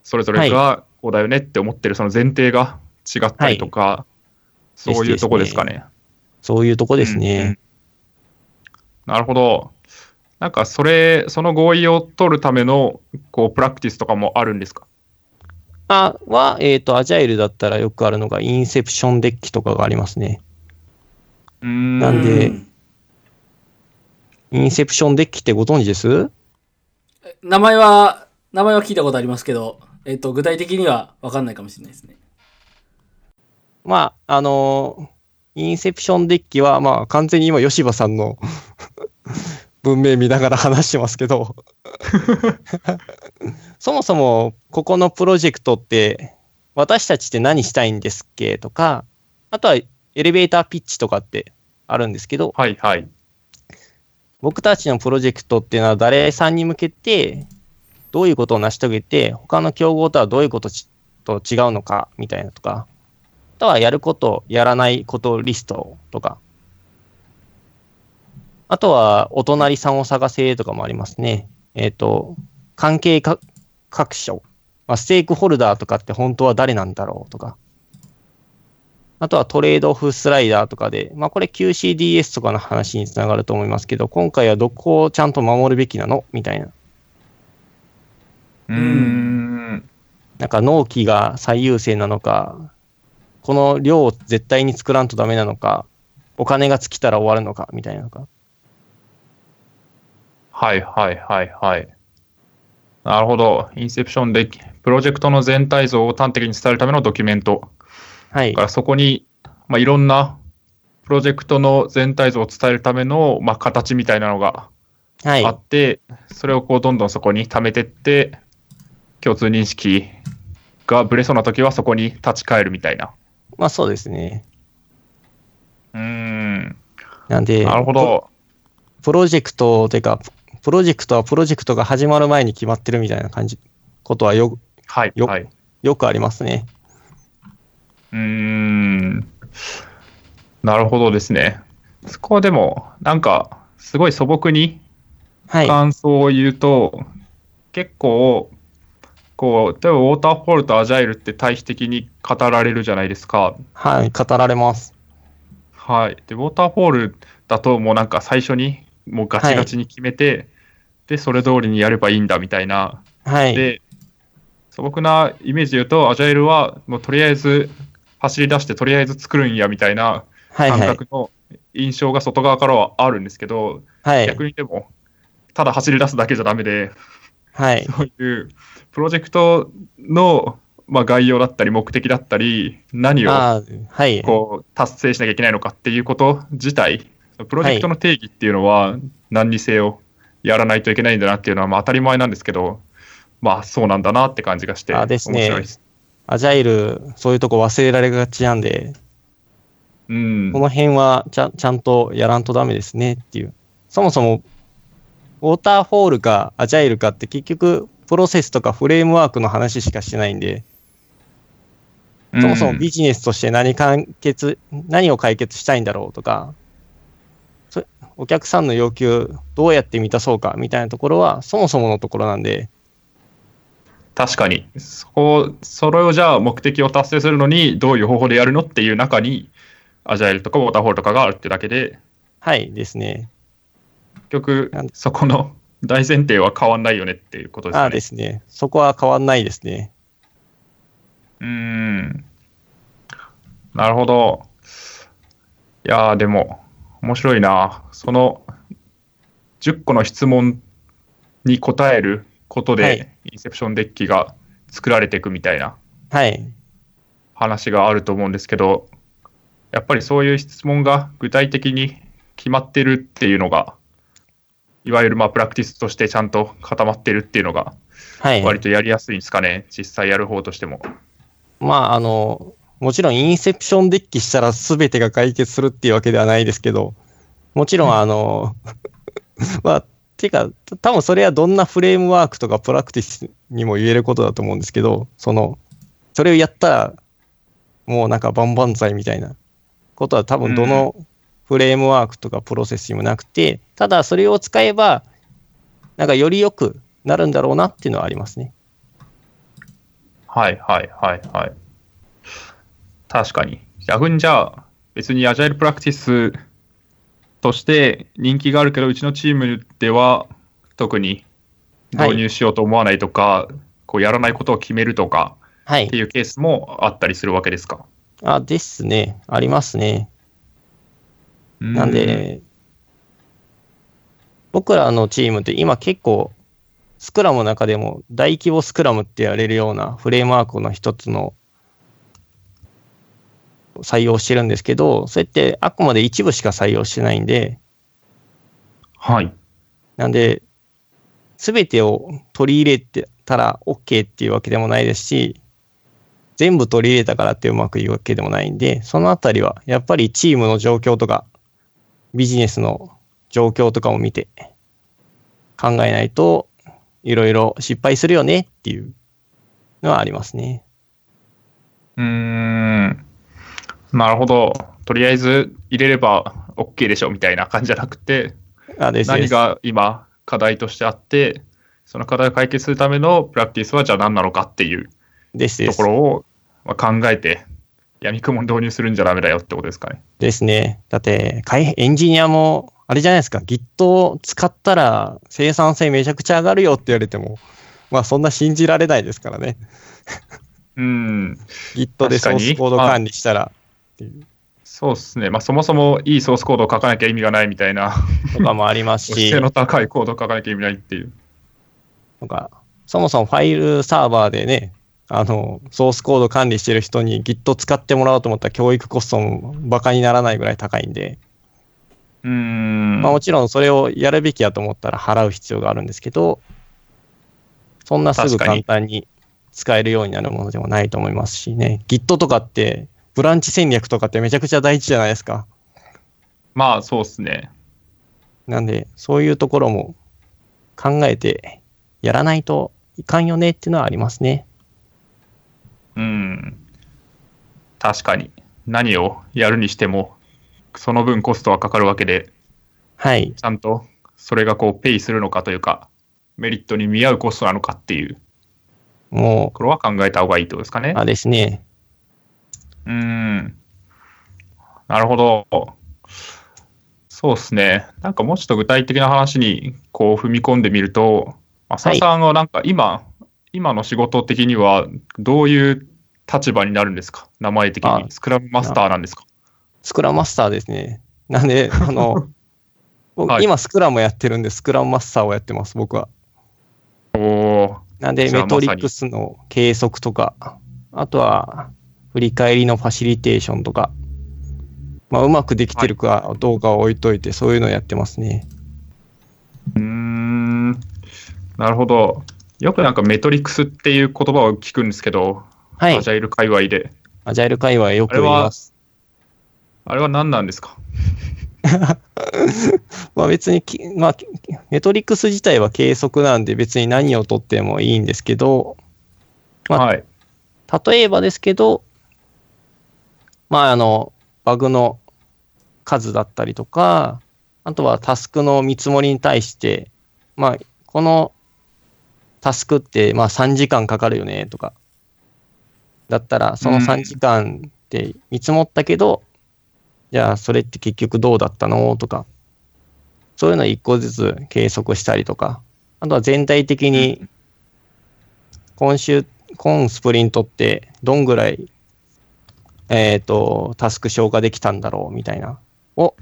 S3: それぞれがこうだよねって思ってるその前提が違ったりとか、そういうとこですかね。
S1: そういうとこです
S3: うんうん
S1: ね。
S3: なるほど。なんか、それ、その合意を取るための、こう、プラクティスとかもあるんですか？
S1: あは、えっ、と、アジャイルだったらよくあるのがインセプションデッキとかがありますね。
S3: うーん
S1: なんで
S2: うん
S1: インセプションデッキってご存知です？
S2: 名前は、名前は聞いたことありますけど、えっと、具体的には分かんないかもしれないですね。
S1: まあ、あのインセプションデッキは、まあ、完全に今、吉羽さんの 文明見ながら話してますけど、そもそも、ここのプロジェクトって、私たちって何したいんですっけとか、あとは、エレベーターピッチとかってあるんですけど、
S3: はいはい。
S1: 僕たちのプロジェクトっていうのは誰さんに向けて、どういうことを成し遂げて、他の競合とはどういうことと違うのか、みたいなとか、あとはやること、やらないことリストとか、あとは、お隣さんを探せとかもありますね。えっ、と、関係各所、まあ、ステークホルダーとかって本当は誰なんだろうとか、あとはトレードオフスライダーとかで、まあこれ QCDS とかの話につながると思いますけど、今回はどこをちゃんと守るべきなの？みたいな。
S3: うーん。
S1: なんか納期が最優先なのか、この量を絶対に作らんとダメなのか、お金が尽きたら終わるのか、みたいなのか。
S3: はいはいはいはい。なるほど。インセプションで、プロジェクトの全体像を端的に伝えるためのドキュメント。
S1: はい
S3: だか。らそこに、まあ、いろんなプロジェクトの全体像を伝えるための、まあ、形みたいなのが
S1: はい
S3: あ。って、それをこうどんどんそこに貯めてって、共通認識がブレそうな時はそこに立ち返るみたいな。
S1: まあそうですね。
S3: うーん。
S1: なんで、
S3: なるほど。
S1: プロジェクトてか、プロジェクトはプロジェクトが始まる前に決まってるみたいな感じ、ことはよ
S3: はい。
S1: よ
S3: はい。
S1: よくありますね。
S3: うーん。なるほどですね。そこはでも、なんか、すごい素朴に
S1: はい。
S3: 感想を言うと、結構、こう、例えばウォーターフォールとアジャイルって対比的に語られるじゃないですか。
S1: はい。語られます。
S3: はい。で、ウォーターフォールだともうなんか最初にもうガチガチに決めて、で、それ通りにやればいいんだみたいな。
S1: はい。
S3: で、素朴なイメージで言うと、アジャイルはもうとりあえず走り出してとりあえず作るんやみたいな感
S1: はいはい。
S3: 覚の印象が外側からはあるんですけど、
S1: はい。
S3: 逆にでも、ただ走り出すだけじゃダメで、
S1: はい。
S3: そういうプロジェクトの、まあ、概要だったり目的だったり、何を。こう達成しなきゃいけないのかっていうこと自体、プロジェクトの定義っていうのは何にせよやらないといけないんだなっていうのはまあ当たり前なんですけど、まあそうなんだなって感じがして、
S1: あですね。アジャイル、そういうとこ忘れられがちなんで、
S3: うん
S1: こ。の辺はちゃちゃんとやらんとダメですねっていう。そもそも、ウォーターフォールかアジャイルかって結局、プロセスとかフレームワークの話しかしてないんで、そもそもビジネスとして何解決、何を解決したいんだろうとか、そお客さんの要求どうやって満たそうかみたいなところはそもそものところなんで、
S3: 確かに。そこ、それをじゃあ目的を達成するのにどういう方法でやるのっていう中に、アジャイルとかウォーターフォールとかがあるってだけで、
S1: はいですね。
S3: 結局そこの 大前提は変わんないよねっていうことです
S1: ああ。ですね。そこは変わんないですね。
S3: うーん。なるほど。いやー、でも、面白いな。その、10個の質問に答えることで、
S1: はい
S3: インセプションデッキが作られていくみたいな
S1: はい。
S3: 話があると思うんですけど、やっぱりそういう質問が具体的に決まってるっていうのが、いわゆるまあプラクティスとしてちゃんと固まってるっていうのが、
S1: はい。
S3: 割とやりやすいんですかね、実際やる方としても。
S1: まあ、あの、もちろんインセプションデッキしたら全てが解決するっていうわけではないですけど、もちろんあの、まあ、てか、多分それはどんなフレームワークとかプラクティスにも言えることだと思うんですけど、その、それをやったら、もうなんか万々歳みたいなことは多分どのフレームワークとかプロセスにもなくて、ただそれを使えば、なんかより良くなるんだろうなっていうのはありますね。
S3: はいはいはいはい。確かに。逆にじゃあ、別にアジャイルプラクティスとして人気があるけど、うちのチームでは特に導入しようと思わないとか、こうやらないことを決めるとか
S1: はい
S3: って。いうケースもあったりするわけですか？
S1: あ、ですね。ありますね。なんで、僕らのチームって今結構、スクラムの中でも大規模スクラムって言われるようなフレームワークの一つの採用してるんですけど、それってあくまで一部しか採用してないんで、
S3: はい。
S1: なんで、すべてを取り入れてたら OK っていうわけでもないですし、全部取り入れたからってうまくいくわけでもないんで、そのあたりはやっぱりチームの状況とか、ビジネスの状況とかを見て考えないといろいろ失敗するよねっていうのはありますね。
S3: うーん。なるほど。とりあえず入れれば OK でしょみたいな感じじゃなくて、
S1: あです
S3: 何が今課題としてあって、その課題を解決するためのプラクティスはじゃあ何なのかっていうところをまあ考えて、闇雲に導入するんじゃダメだよってことですかね。
S1: ですね。だって、開エンジニアも、あれじゃないですか、Git を使ったら生産性めちゃくちゃ上がるよって言われても、まあそんな信じられないですからね。
S3: うん、
S1: Git でソースコード管理したらっていう
S3: そうですね。まあそもそもいいソースコードを書かなきゃ意味がないみたいな、
S1: とかもありますし
S3: 性、の高いコードを書かなきゃ意味ないっていう。
S1: とか、そもそもファイルサーバーでね、あの、ソースコード管理してる人に Git 使ってもらおうと思ったら教育コストもバカにならないぐらい高いんで、
S3: うーん。
S1: まあもちろんそれをやるべきやと思ったら払う必要があるんですけど、そんなすぐ簡単に使えるようになるものでもないと思いますしね。Git とかって、ブランチ戦略とかってめちゃくちゃ大事じゃないですか。
S3: まあ、そうっすね。
S1: なんで、そういうところも考えてやらないといかんよねっていうのはありますね。
S3: うん。確かに。何をやるにしても、その分コストはかかるわけで、
S1: はい。
S3: ちゃんとそれがこう、ペイするのかというか、メリットに見合うコストなのかっていう、
S1: も
S3: これは考えた方がいいってことですかね
S1: う、。あですね。
S3: うーん。なるほど。そうですね。なんかもうちょっと具体的な話にこう踏み込んでみると、浅田さんはなんか今、今の仕事的にはどういう立場になるんですか？名前的
S1: あ
S3: に。スクラムマスターなんですか？
S1: スクラムマスターですね。なんで、あの、僕、
S3: はい
S1: 今スクラムやってるんで、スクラムマスターをやってます、僕は。
S3: おお
S1: なんで、メトリックスの計測とか、あとは、振り返りのファシリテーションとか、まあ、うまくできてるかどうかは置いといて、そういうのをやってますね。
S3: うーん。なるほど。よくなんかメトリックスっていう言葉を聞くんですけど、
S1: はい
S3: ア。ジャイル界隈で。
S1: アジャイル界隈よく言います。
S3: あれは何なんですか？
S1: まあ別にき、まあ、メトリックス自体は計測なんで別に何を取ってもいいんですけど、まあ
S3: はい。
S1: 例えばですけど、まあ、あの、バグの数だったりとか、あとはタスクの見積もりに対して、まあ、このタスクって、まあ、3時間かかるよね、とか。だったら、その
S3: うん
S1: 3時間って見積もったけど、じゃあ、それって結局どうだったの？とか。そういうのを一個ずつ計測したりとか。あとは全体的に、今週、今スプリントってどんぐらい、えっ、と、タスク消化できたんだろう？みたいな、を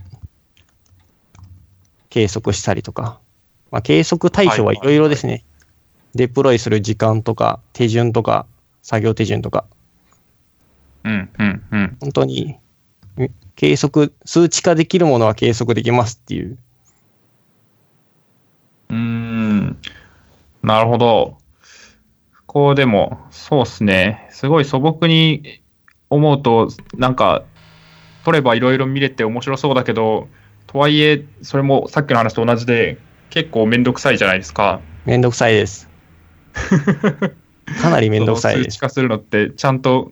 S1: 計測したりとか。まあ、計測対象はいろいろですね。デプロイする時間とか、手順とか、作業手順とか、
S3: うん、うん、うん。
S1: 本当に、え計測、数値化できるものは計測できますっていう。
S3: うーん。なるほど。こうでも、そうっすね。すごい素朴に思うと、なんか、取ればいろいろ見れて面白そうだけど、とはいえ、それもさっきの話と同じで、結構めんどくさいじゃないですか。
S1: めんどくさいです。かなりめんどくさい
S3: 数値。化するのって、ちゃんと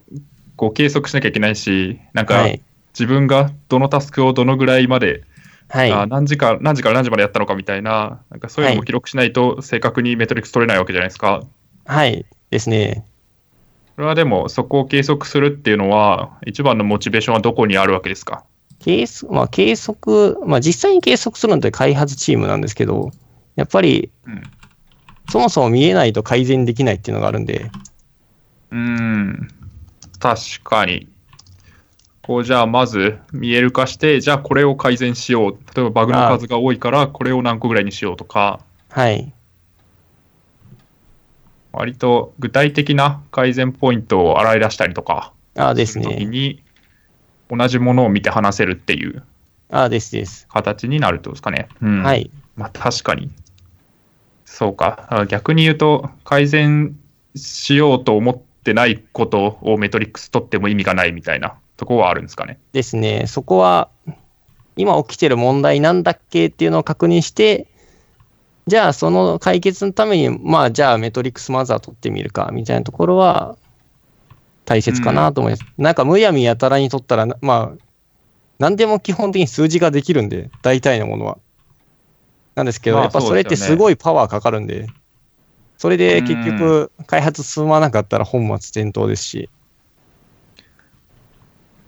S3: こう計測しなきゃいけないし、なんか
S1: はい。
S3: 自分がどのタスクをどのぐらいまで、
S1: はい。
S3: あ何時か何時から何時までやったのかみたいな、なんかそういうのも記録しないと正確にメトリックス取れないわけじゃないですか。
S1: はい。ですね。
S3: それはでも、そこを計測するっていうのは、一番のモチベーションはどこにあるわけですか？
S1: 計測、まあ、計測、まあ、実際に計測するのって開発チームなんですけど、やっぱり、
S3: うん
S1: そもそも見えないと改善できないっていうのがあるんで、
S3: うーん、確かに。こう、じゃあ、まず見える化して、じゃあ、これを改善しよう。例えば、バグの数が多いから、これを何個ぐらいにしようとか、
S1: はい。
S3: 割と具体的な改善ポイントを洗い出したりとか、
S1: ああですね。
S3: に、同じものを見て話せるっていう
S1: ああですです。
S3: 形になるってことですかね。うん、
S1: はい。
S3: まあ確かに。そうか。あ逆に言うと、改善しようと思ってないことをメトリックス取っても意味がないみたいなところはあるんですかね。
S1: ですね。そこは、今起きてる問題なんだっけっていうのを確認して、じゃあその解決のために、まあじゃあメトリックスまずは取ってみるかみたいなところは大切かなと思います。なんかむやみやたらに取ったらな、まあ、何でも基本的に数字ができるんで、大体のものは。なんですけど、
S3: まあ
S1: やっぱそれって
S3: す
S1: ごいパワーかかるんで、それで結局開発進まなかったら本末転倒ですし、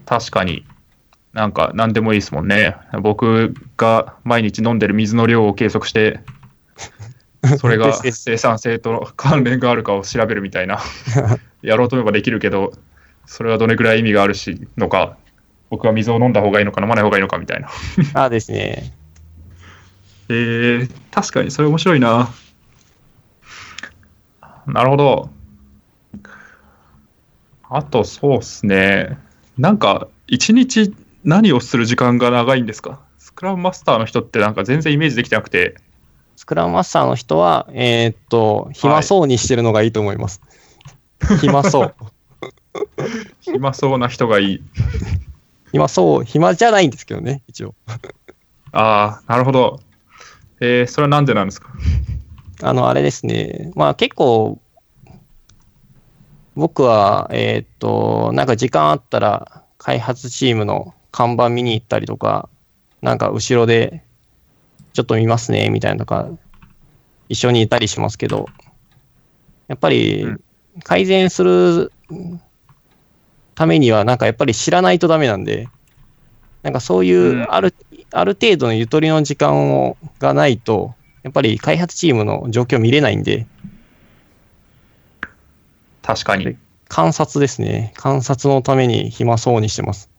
S3: 確かに。なんか何でもいいですもんね。僕が毎日飲んでる水の量を計測して、それが生産性と関連があるかを調べるみたいな。やろうと思えばできるけど、それはどれくらい意味があるし、のか、僕は水を飲んだ方がいいのか飲まない方がいいのかみたいな。
S1: ああですね。
S3: えー、確かにそれ面白いな。なるほど。あと、そうっすね。なんか、一日何をする時間が長いんですか？スクラムマスターの人ってなんか全然イメージできてなくて。
S1: スクラムマスターの人は、えーっと、暇そうにしてるのがいいと思います。暇そう。
S3: 暇そうな人がいい。
S1: 暇そう。暇じゃないんですけどね、一応。
S3: ああ、なるほど。えー、それはなんでなんですか？
S1: あの、あれですね。まあ結構、僕は、えーっと、なんか時間あったら、開発チームの看板見に行ったりとか、なんか後ろで、ちょっと見ますね、みたいなとか、一緒にいたりしますけど、やっぱり
S3: うん、
S1: 改善するためには、なんかやっぱり知らないとダメなんで、なんかそういうう、
S3: ん
S1: ある、程度のゆとりの時間をがないと、やっぱり開発チームの状況見れないんで、
S3: 確かに。
S1: 観察ですね。観察のために暇そうにしてます。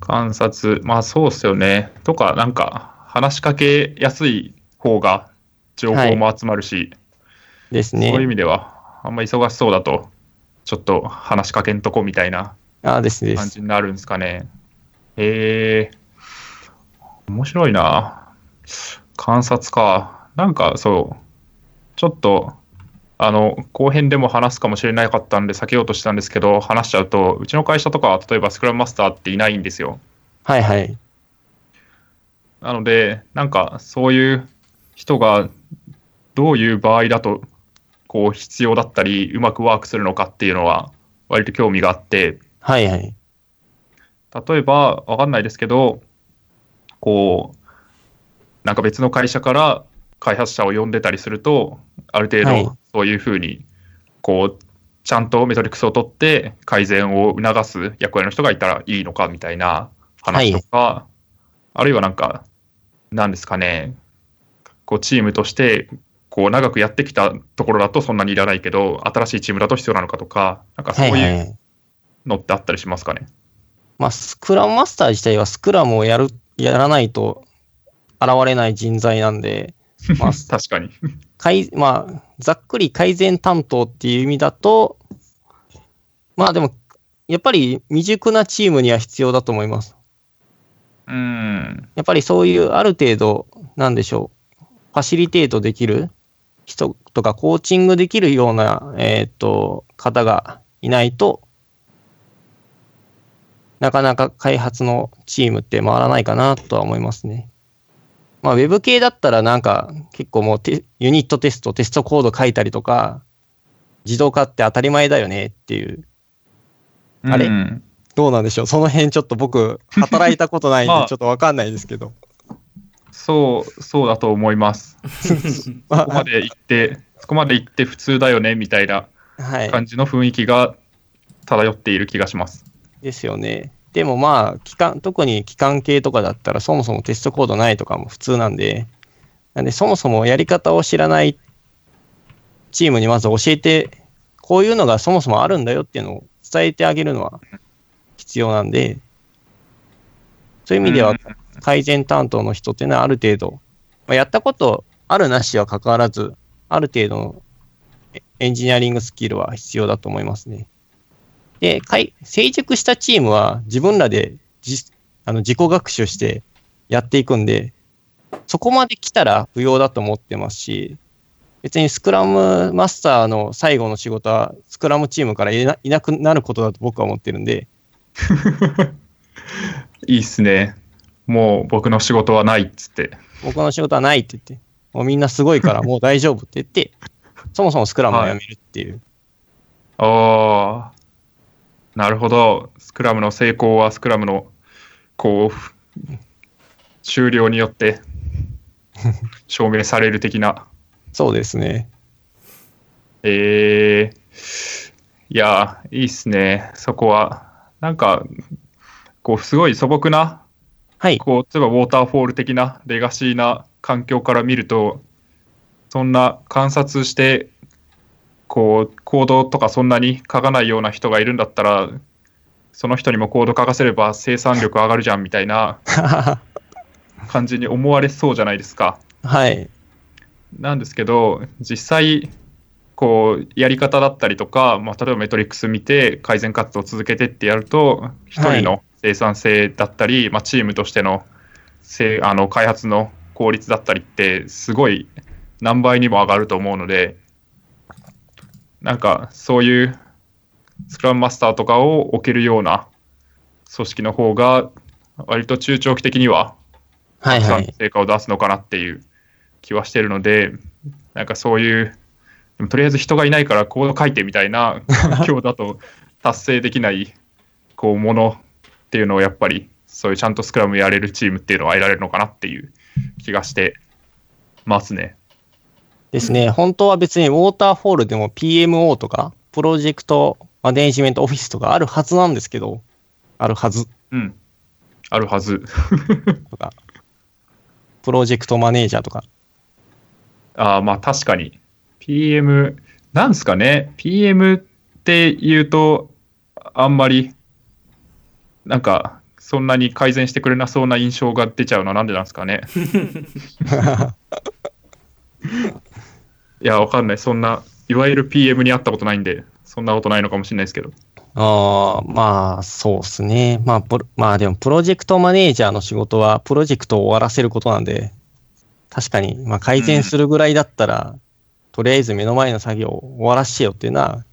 S3: 観察、まあそうっすよね。とか、なんか、話しかけやすい方が情報も集まるし、
S1: です
S3: そういう意
S1: ね。
S3: 味では、あんま忙しそうだと、ちょっと話しかけんとこみたいな
S1: あですです。
S3: 感じになるんですかね。へえ面白いな。観察か。なんかそう、ちょっと、あの、後編でも話すかもしれなかったんで避けようとしたんですけど、話しちゃうと、うちの会社とかは例えばスクラムマスターっていないんですよ。
S1: はいはい。
S3: なので、なんかそういう人がどういう場合だと、こう必要だったり、うまくワークするのかっていうのは、割と興味があって、
S1: はいはい。
S3: 例えば、わかんないですけど、こう、なんか別の会社から開発者を呼んでたりすると、ある程
S1: はい
S3: 度そういうふうに、こう、ちゃんとメトリックスを取って改善を促す役割の人がいたらいいのかみたいな話とか、あるいはなんか、なんですかね、こうチームとして、こう長くやってきたところだとそんなにいらないけど、新しいチームだと必要なのかとか、なんかそう
S1: はいはいいうはい。
S3: のってあったりしますかね？
S1: まあ、スクラムマスター自体はスクラムをやる、やらないと現れない人材なんで、まあ、
S3: 確かに。
S1: 改まあ、ざっくり改善担当っていう意味だと、まあでも、やっぱり未熟なチームには必要だと思います。
S3: うん。
S1: やっぱりそういうある程度、なんでしょう、ファシリテートできる人とか、コーチングできるような、えっ、と、方がいないと、なかなか開発のチームって回らないかなとは思いますね。まあ、ウェブ系だったらなんか結構もうテユニットテスト、テストコード書いたりとか、自動化って当たり前だよねっていう。あれ？
S3: うん
S1: どうなんでしょう？その辺ちょっと僕、働いたことないん
S3: まあ
S1: でちょっとわかんないですけど。
S3: そう、そうだと思います。
S1: ま
S3: そこまで行って、そこまで行って普通だよねみたいな
S1: はい。
S3: 感じの雰囲気が漂っている気がします。
S1: ですよね。でもまあ、機関、特に機関系とかだったら、そもそもテストコードないとかも普通なんで、なんで、そもそもやり方を知らないチームにまず教えて、こういうのがそもそもあるんだよっていうのを伝えてあげるのは必要なんで、そういう意味では改善担当の人っていうのはある程度、まあ、やったことあるなしは関わらず、ある程度のエンジニアリングスキルは必要だと思いますね。で、かい成熟したチームは自分らでじあの自己学習してやっていくんで、そこまで来たら不要だと思ってますし、別にスクラムマスターの最後の仕事はスクラムチームからいないなくなることだと僕は思ってるんで、
S3: いいっすね。もう僕の仕事はないっつって。
S1: 僕の仕事はないって言って、もうみんなすごいから もう大丈夫って言って、そもそもスクラムをやめるっていう。
S3: ああ、なるほど。スクラムの成功はスクラムの、こう、終了によって 証明される的な。
S1: そうですね。
S3: えー、いや、いいっすね。そこは。なんか、こう、すごい素朴な、
S1: はい。
S3: こう、例えばウォーターフォール的なレガシーな環境から見ると、そんな観察して、こう、コードとかそんなに書かないような人がいるんだったら、その人にもコード書かせれば生産力上がるじゃんみたいな 感じに思われそうじゃないですか。
S1: はい。
S3: なんですけど、実際、こう、やり方だったりとか、まあ、例えばメトリックス見て改善活動を続けてってやると、一人の生産性だったり、まあ、チームとしてのせあの開発の効率だったりって、すごい何倍にも上がると思うので、なんかそういうスクラムマスターとかを置けるような組織の方が、割と中長期的には
S1: はいはい。
S3: 成果を出すのかなっていう気はしてるので、なんかそういう、とりあえず人がいないからコード書いてみたいな 環境だと達成できないこうものっていうのをやっぱりそういうちゃんとスクラムやれるチームっていうのは得られるのかなっていう気がしてますね。
S1: ですね。本当は別にウォーターフォールでも PMO とか、プロジェクトマネージメントオフィスとかあるはずなんですけど、あるはず
S3: うん。あるはず。
S1: とか、プロジェクトマネージャーとか。
S3: ああ、まあ確かに。PM、なんすかね。PM って言うと、あんまり、なんか、そんなに改善してくれなそうな印象が出ちゃうのはなんでなんですかね。いや、わかんない。そんな、いわゆる PM に会ったことないんで、そんなことないのかもしれないですけど。
S1: ああ、まあ、そうですね。まあ、プロまあでも、プロジェクトマネージャーの仕事は、プロジェクトを終わらせることなんで、確かに、まあ、改善するぐらいだったら、とりあえず目の前の作業を終わらせよっていうのは、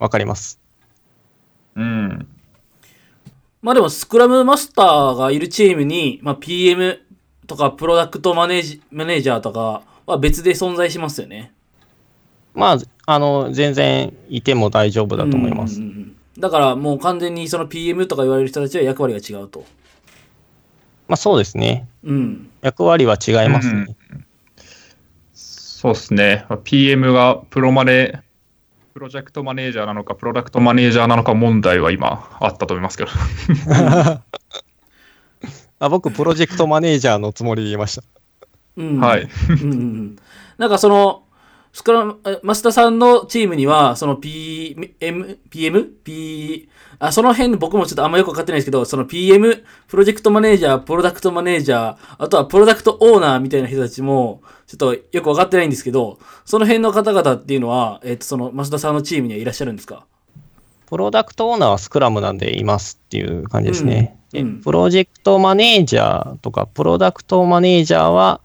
S1: わかります。
S3: うん。
S2: まあでも、スクラムマスターがいるチームに、まあ PM とかプロダクトマネージマネージャーとかは別で存在しますよね。
S1: まあ、あの、全然いても大丈夫だと思います。
S2: うんうんうんだからもう完全にその PM とか言われる人たちは役割が違うと。
S1: まあ、そうですね。
S2: うん。
S1: 役割は違いますね。
S3: そうですね。PM がプロマネ、プロジェクトマネージャーなのか、プロダクトマネージャーなのか問題は今あったと思いますけど。
S1: あ僕、プロジェクトマネージャーのつもりで言いました。
S2: うん。
S3: はい。
S2: うん。なんかその、スクラム、えマスターさんのチームには、その PM、PM? P、あ、その辺僕もちょっとあんまよくわかってないですけど、その PM、プロジェクトマネージャー、プロダクトマネージャー、あとはプロダクトオーナーみたいな人たちも、ちょっとよくわかってないんですけど、その辺の方々っていうのは、えっ、と、その、マスターさんのチームにはいらっしゃるんですか？
S1: プロダクトオーナーはスクラムなんでいますっていう感じですね。
S2: うんうん
S1: でプロジェクトマネージャーとか、プロダクトマネージャーは、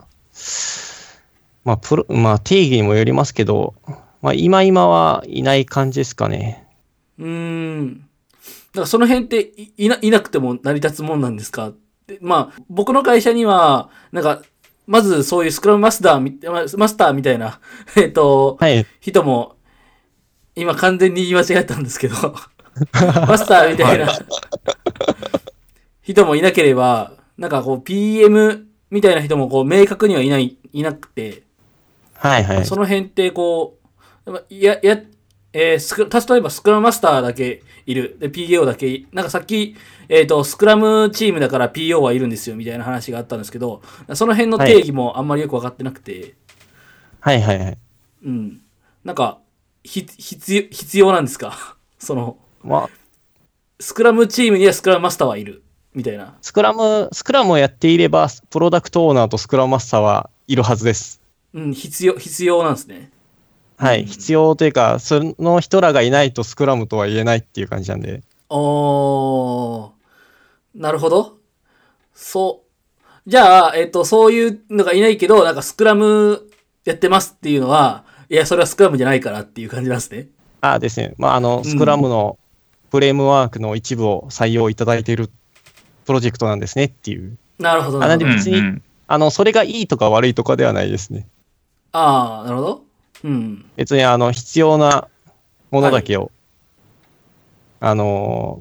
S1: まあ、プロ、まあ、定義にもよりますけど、まあ、今今はいない感じですかね。
S2: うーん。だからその辺っていいな、いなくても成り立つもんなんですか？でまあ、僕の会社には、なんか、まずそういうスクラムマスターマスターみたいな、えっと、
S1: はい。
S2: 人も、今完全に言い間違えたんですけど、マスターみたいな人もいなければ、なんかこう PM みたいな人もこう明確にはいない、いなくて、
S1: はいはい。
S2: その辺ってこう、いや、や、えースク、例えばスクラムマスターだけいる。で、PO だけい、なんかさっき、えっ、と、スクラムチームだから PO はいるんですよ、みたいな話があったんですけど、その辺の定義もあんまりよくわかってなくて、
S1: はいはいはい。
S2: うん。なんか、ひ、必要、必要なんですか？その、
S1: まあ、
S2: スクラムチームにはスクラムマスターはいる。みたいな。
S1: スクラム、スクラムをやっていれば、プロダクトオーナーとスクラムマスターはいるはずです。
S2: うん、必要、必要なんですね。
S1: はい。必要というか、その人らがいないとスクラムとは言えないっていう感じなんで。
S2: おー、なるほど。そう。じゃあ、えっ、と、そういうのがいないけど、なんかスクラムやってますっていうのは、いや、それはスクラムじゃないからっていう感じなんですね。
S1: ああですね。まあ、あの、スクラムのフレームワークの一部を採用いただいているプロジェクトなんですねっていう。
S2: なるほど。な
S1: あなんで
S2: るほど
S1: 別に
S3: うんうん
S1: あの、それがいいとか悪いとかではないですね。
S2: ああ、なるほど。うん。
S1: 別に、あの、必要なものだけを、あの、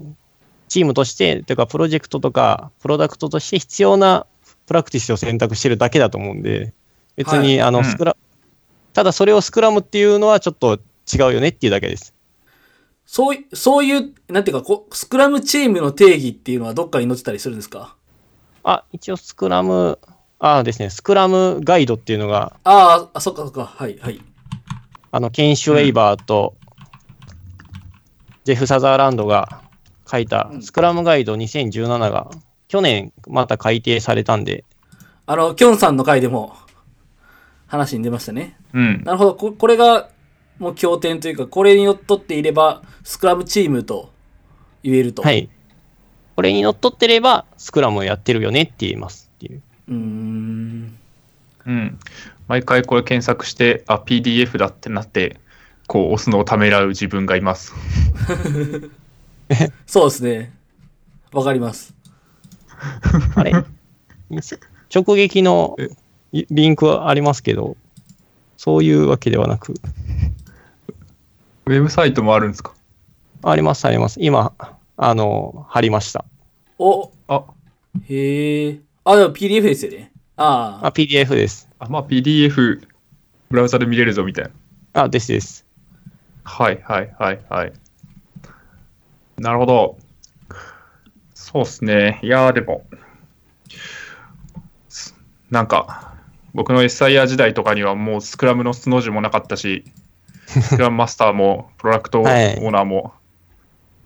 S1: チームとして、というか、プロジェクトとか、プロダクトとして必要なプラクティスを選択してるだけだと思うんで、別に、あの、
S3: うん
S1: スクラ、ただそれをスクラムっていうのはちょっと違うよねっていうだけです。
S2: そうい、そういう、なんていうか、こう、スクラムチームの定義っていうのはどっかに載ってたりするんですか？
S1: あ、一応スクラム、あですね、スクラムガイドっていうのが、
S2: あーあ、そっかそっか。はい、はい。
S1: あの、ケンシュ・ウェイバーと、ジェフ・サザーランドが書いたスクラムガイド2017が、去年また改訂されたんで、
S2: あの、キョンさんの回でも話に出ましたね。
S3: うん。
S2: なるほど。ここれが、もう経典というか、これにのっとっていれば、スクラムチームと言えると。
S1: は。い。これにのっとってれば、スクラムをやってるよねって言えますっていう。
S2: うーん。
S3: うん。毎回これ検索して、あ、PDF だってなって、こう押すのをためらう自分がいます。
S2: そうですね。わかります。
S1: あれ？直撃のリンクはありますけど、そういうわけではなく、
S3: ウェブサイトもあるんですか？
S1: あります、あります。今、あの、貼りました。
S2: お、
S3: あ、
S2: へえ。あ、でも PDF ですよね。あ
S1: あ、PDF です。
S3: あまあ PDF、ブラウザで見れるぞみたいな。
S1: あ、ですです。
S3: はいはいはいはい。なるほど。そうっすね。いやーでも、すなんか、僕の SIR 時代とかにはもうスクラムのスの字もなかったし、スクラムマスターもプロダクトオ
S1: はい
S3: ーナーも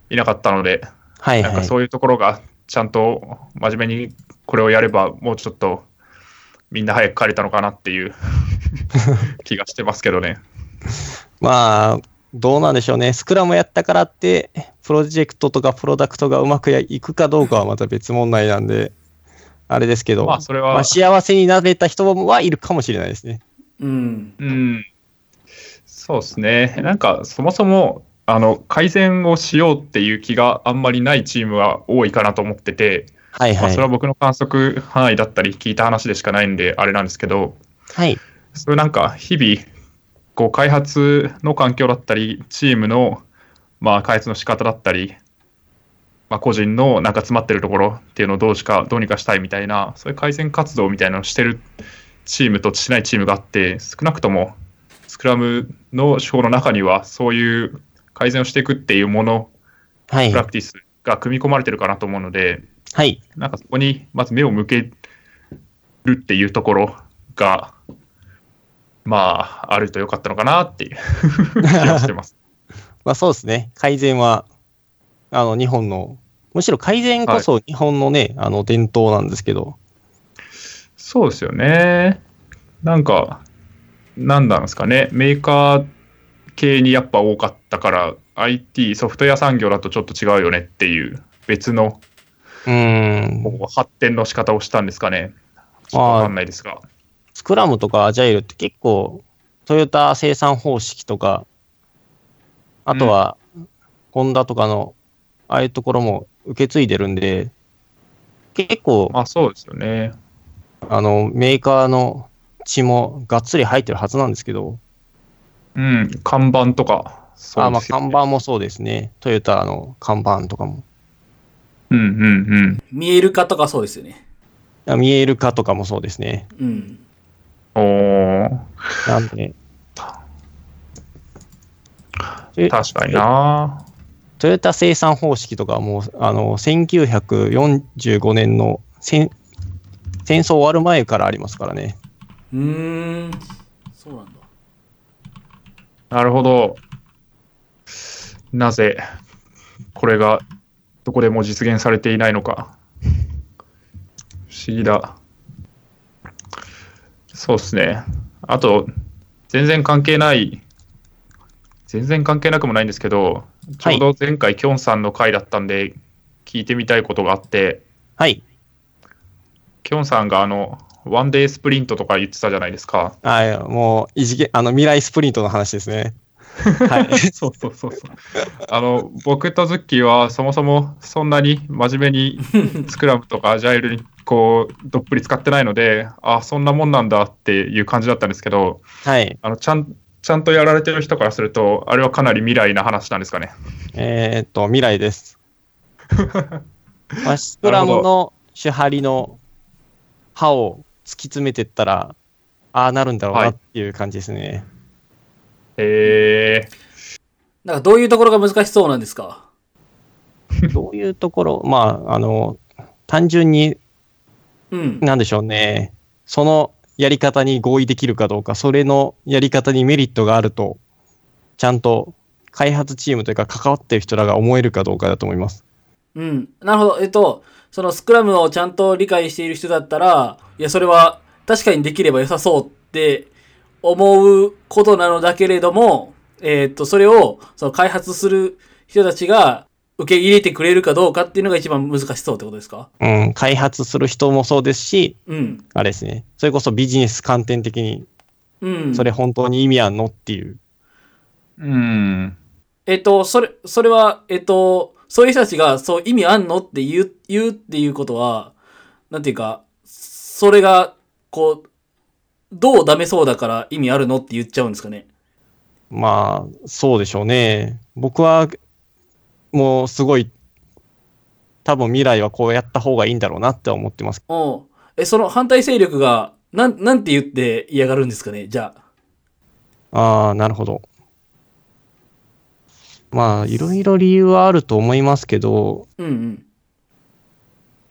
S3: いなかったので、
S1: はいはい。
S3: なんかそういうところがちゃんと真面目にこれをやればもうちょっとみんな早く帰れたのかなっていう 気がしてますけどね。
S1: まあ、どうなんでしょうね。スクラムやったからって、プロジェクトとかプロダクトがうまくいくかどうかはまた別問題なんで、あれですけど、
S3: まあそれは
S1: まあ幸せになれた人はいるかもしれないですね。
S2: あ。うん。
S3: うん、そうですね。なんか、そもそも、あの、改善をしようっていう気があんまりないチームは多いかなと思ってて、まあ、
S1: はいはい。
S3: それは僕の観測範囲だったり、聞いた話でしかないんで、あれなんですけど、
S1: はい。
S3: それなんか、日々、こう、開発の環境だったり、チームの、まあ、開発の仕方だったり、まあ、個人のなんか詰まってるところっていうのをどうしか、どうにかしたいみたいな、そういう改善活動みたいなのをしてるチームとしないチームがあって、少なくともスクラムの手法の中には、そういう改善をしていくっていうもの、
S1: はい
S3: プ。ラクティスが組み込まれてるかなと思うので、
S1: はい。
S3: なんかそこにまず目を向けるっていうところが、まあ、あるとよかったのかなっていう 気がしてます。
S1: まあそうですね。改善は、あの、日本の、むしろ改善こそ日本のね、あの、伝統なんですけど、
S3: そうですよね。なんか、なんなんですかね、メーカー系にやっぱ多かったから、IT、ソフトウェア産業だとちょっと違うよねっていう、別の
S1: うーん、
S3: 発展の仕方をしたんですかね。ちょっとわかんないですが。
S1: スクラムとかアジャイルって結構、トヨタ生産方式とか、あとは、ホンダとかの、ああいうところも受け継いでるんで、結構、
S3: まあそうですよね。
S1: あの、メーカーの血もがっつり入ってるはずなんですけど、
S3: うん、看板とか。そう
S1: あまあ
S3: ですよね
S1: 看板もそうですね。トヨタの看板とかも。
S3: うんうんうん。
S2: 見える化とかそうですよね。
S1: あ見える化とかもそうですね。
S2: うん。
S3: おー、
S1: なんで。え
S3: 確かにな。
S1: トヨタ生産方式とかはもう、あの、1945年の戦戦争終わる前からありますからね。
S2: うーん。そうなんだ。
S3: なるほど。なぜ、これがどこでも実現されていないのか。不思議だ。そうですね。あと、全然関係ない、全然関係なくもないんですけど、ちょうど前回、きょんさんの回だったんで、聞いてみたいことがあって、
S1: はい。
S3: きょんさんがあの、ワンデースプリントとか言ってたじゃないですか。
S1: あいやもう、異次元、あの、未来スプリントの話ですね。はい。
S3: そうそうそうそう。あの、僕とズッキーはそもそもそんなに真面目にスクラムとかアジャイルにこう、どっぷり使ってないので、あ、そんなもんなんだっていう感じだったんですけど、
S1: はい。
S3: あの、ちゃん、ちゃんとやられてる人からすると、あれはかなり未来な話なんですかね。
S1: えーっと、未来です。まあ、スクラムの手張りの刃を突き詰めてったら、ああなるんだろうなっていう感じですね。
S3: へえ
S2: なんかどういうところが難しそうなんですか？
S1: どういうところ、まあ、あの、単純に、
S2: うん。
S1: なんでしょうね。そのやり方に合意できるかどうか、それのやり方にメリットがあると、ちゃんと開発チームというか関わってる人らが思えるかどうかだと思います。
S2: うん。なるほど。えっと、そのスクラムをちゃんと理解している人だったら、いや、それは確かにできれば良さそうって思うことなのだけれども、えっ、と、それを、その開発する人たちが受け入れてくれるかどうかっていうのが一番難しそうってことですか？
S1: うん、開発する人もそうですし、
S2: うん。
S1: あれですね。それこそビジネス観点的に、
S2: うん。
S1: それ本当に意味あんのっていう。
S3: うん。
S2: えっ、と、それ、それは、えっ、と、そういう人たちが、そう、意味あんのって言う、言うっていうことは、なんていうか、それが、こう、どうダメそうだから意味あるのって言っちゃうんですかね。
S1: まあ、そうでしょうね。僕は、もうすごい、多分未来はこうやった方がいいんだろうなって思ってます。
S2: おうえ、その反対勢力が、なん、なんて言って嫌がるんですかね、じゃあ。
S1: ああ、なるほど。まあ、いろいろ理由はあると思いますけど、
S2: うんうん。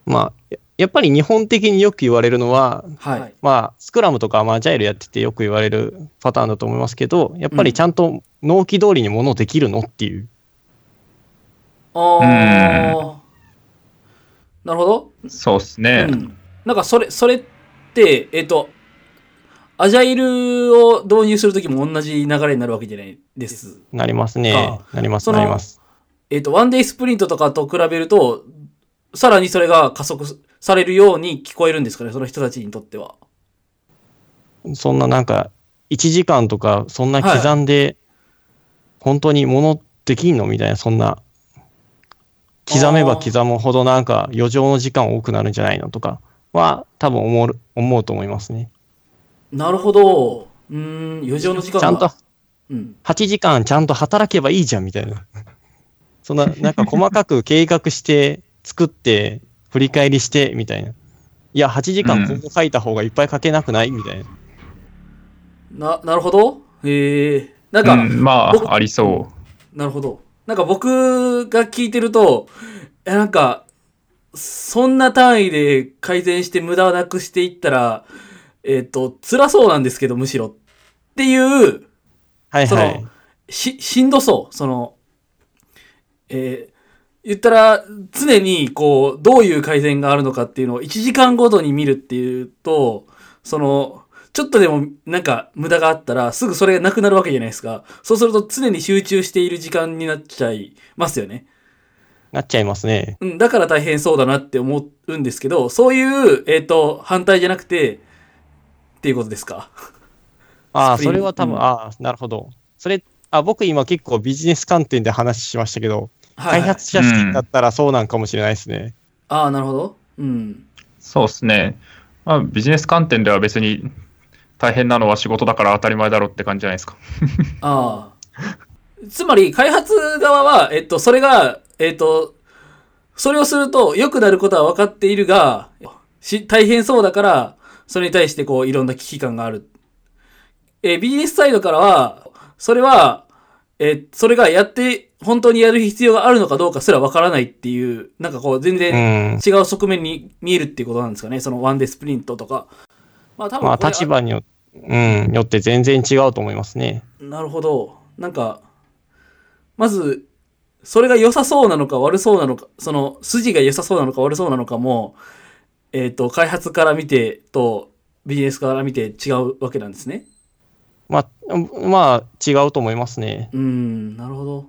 S1: まあ、ややっぱり日本的によく言われるのは、
S2: はい。
S1: まあ、スクラムとか、まあ、アジャイルやっててよく言われるパターンだと思いますけど、やっぱりちゃんと納期通りにものできるのっていう。
S2: あー。なるほど。
S3: そうですね。
S2: うん。なんかそれ、それって、えっ、と、アジャイルを導入するときも同じ流れになるわけじゃないです。
S1: なりますね。なります、なります。
S2: えっ、と、ワンデイスプリントとかと比べると、さらにそれが加速されるように聞こえるんですかね、その人たちにとっては。
S1: そんななんか、1時間とか、そんな刻んで、本当にものできんのみたいな、そんな、刻めば刻むほどなんか余剰の時間多くなるんじゃないのとかは、多分思う、思うと思いますね。
S2: なるほど。うーん、余剰の時間が
S1: ちゃんと、
S2: うん。
S1: 8時間ちゃんと働けばいいじゃん、みたいな。そんな、なんか細かく計画して、作って、振り返りして、みたいな。いや、8時間ここ書いた方がいっぱい書けなくない？みたいな。
S2: な、なるほど。へえ。なんか、
S3: うん、ま
S2: 僕
S3: あ、ありそ
S2: なるほど。なんか僕が聞いてると、え、なんか、そんな単位で改善して無駄をなくしていったら、えっ、と、辛そうなんですけど、むしろ。っていう、その、
S1: はいはい。
S2: し、しんどそう。その、えー言ったら、常に、こう、どういう改善があるのかっていうのを1時間ごとに見るっていうと、その、ちょっとでもなんか無駄があったら、すぐそれがなくなるわけじゃないですか。そうすると常に集中している時間になっちゃいますよね。
S1: なっちゃいますね。
S2: うん、だから大変そうだなって思うんですけど、そういう、えっ、と、反対じゃなくて、っていうことですか？
S1: ああ、それは多分、
S2: うん
S1: ああ、なるほど。それ、あ、僕今結構ビジネス観点で話しましたけど、
S2: はい、
S1: 開発者視点だったらそうなんかもしれないですね。
S2: ああ、なるほど。うん。
S3: う。そうですね。まあ、ビジネス観点では別に大変なのは仕事だから当たり前だろうって感じじゃないですか。
S2: ああ。つまり、開発側は、えっと、それが、えっと、それをすると良くなることは分かっているが、し、大変そうだから、それに対してこう、いろんな危機感がある。えービジネスサイドからは、それは、えーそれがやって、本当にやる必要があるのかどうかすら分からないっていう、なんかこう、全
S1: う
S2: 然
S1: ん。
S2: 違う側面に見えるっていうことなんですかね。そのワンデースプリントとか。まあ多分
S1: まあ立場によ,、うん、よって全然違うと思いますね。
S2: なるほど。なんか、まず、それが良さそうなのか悪そうなのか、その筋が良さそうなのか悪そうなのかも、えっ、と、開発から見てとビジネスから見て違うわけなんですね。
S1: まあ、まあ違うと思いますね。
S2: うーん、なるほど。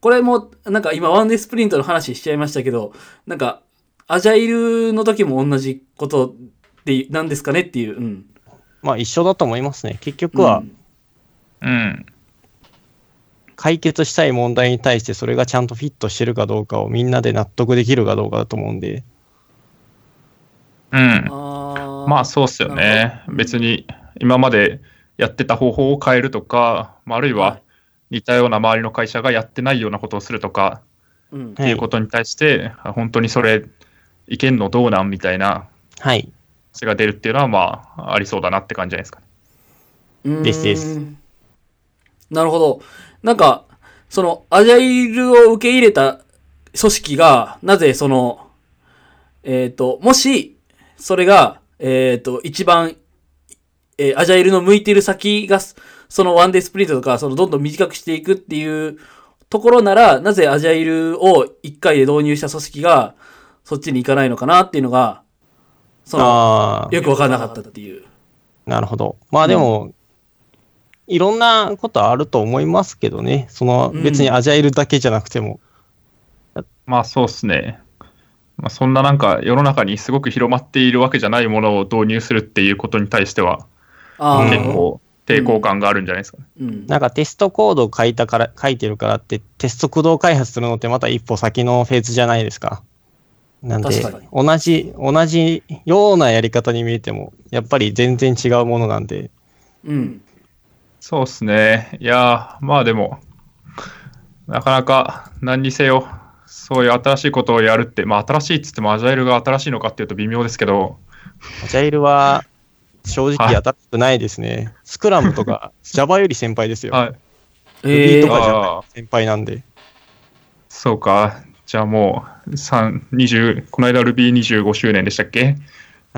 S2: これも、なんか今ワンデースプリントの話しちゃいましたけど、なんか、アジャイルの時も同じことで、なんですかねっていう、うん。
S1: まあ一緒だと思いますね。結局は
S2: うん
S3: うん。
S1: 解決したい問題に対してそれがちゃんとフィットしてるかどうかをみんなで納得できるかどうかだと思うんで。
S3: うん。
S2: あー
S3: まあそうっすよ
S2: な
S3: ね別に今までやってた方法を変えるとか、まああるい
S2: は
S3: はい似たような周りの会社がやってないようなことをするとか
S2: うん
S3: っ。ていうことに対して、あ本当にそれいけんのどうなんみたいな
S1: はい。
S3: 話が出るっていうのはまあありそうだなって感じじゃないですか
S1: ですです
S2: なるほど。なんか、その、アジャイルを受け入れた組織が、なぜその、えっ、と、もし、それが、えっ、と、一番、えーアジャイルの向いてる先が、そのワンデースプリントとか、そのどんどん短くしていくっていうところなら、なぜアジャイルを一回で導入した組織が、そっちに行かないのかなっていうのが、その、
S1: ああ、
S2: よくわからなかったっていう。
S1: なるほど。まあでも、いろんなことあると思いますけどね。その
S2: うん
S1: 別にアジャイルだけじゃなくても。
S3: まあそうですね。まあ、そんななんか世の中にすごく広まっているわけじゃないものを導入するっていうことに対しては結構抵抗感があるんじゃないですかね。
S2: うん。
S1: なんかテストコードを書いたから、書いてるからってテスト駆動開発するのってまた一歩先のフェーズじゃないですか。なんで
S2: 確かに、
S1: 同じ、同じようなやり方に見えても、やっぱり全然違うものなんで、
S2: うん。
S3: そうですね。いやー、まあでも、なかなか何にせよ、そういう新しいことをやるって、まあ新しいっつってもアジャイルが新しいのかっていうと微妙ですけど、
S1: アジャイルは正直
S3: はい
S1: 新しくないですね。スクラムとか Java より先輩ですよ。
S3: はい。
S2: え
S1: とかじゃ
S3: ああ
S1: 先輩なんで。
S3: そうか。じゃあもう、3 20この間 Ruby25 周年でしたっけ？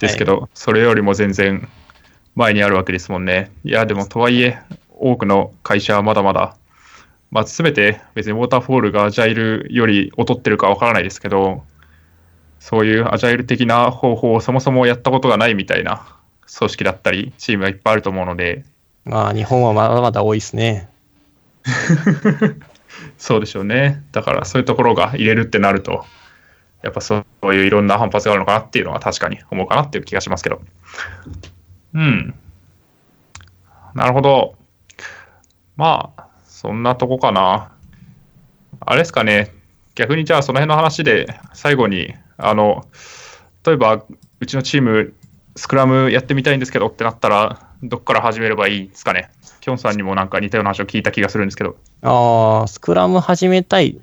S3: ですけど、それよりも全然前にあるわけですもんね。いや、でもとはいえ、多くの会社はまだまだ、まあ、全て別にウォーターフォールがアジャイルより劣ってるかわからないですけど、そういうアジャイル的な方法をそもそもやったことがないみたいな組織だったり、チームがいっぱいあると思うので、
S1: まあ日本はまだまだ多いですね。
S3: そうでしょうね。だからそういうところが入れるってなると、やっぱそういういろんな反発があるのかなっていうのは確かに思うかなっていう気がしますけど。うん。なるほど。まあ、そんなとこかな。あれですかね。逆にじゃあその辺の話で最後に、あの、例えばうちのチーム、スクラムやってみたいんですけどってなったら、どっから始めればいいですかね。きょんさんにもなんか似たような話を聞いた気がするんですけど。
S1: ああ、スクラム始めたい。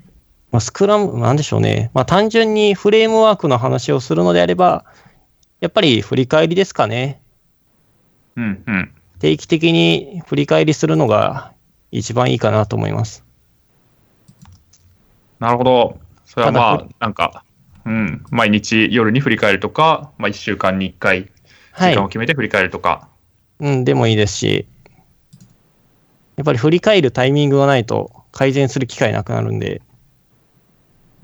S1: まあ、スクラム、なんでしょうね。まあ単純にフレームワークの話をするのであれば、やっぱり振り返りですかね。
S3: うんうん。
S1: 定期的に振り返りするのが一番いいかなと思います。
S3: なるほど。それはまあなんか、うん、毎日夜に振り返るとか、まあ、1週間に1回、
S1: はい
S3: 時間を。決めて振り返るとか。
S1: うん、でもいいですし、やっぱり振り返るタイミングがないと改善する機会なくなるんで、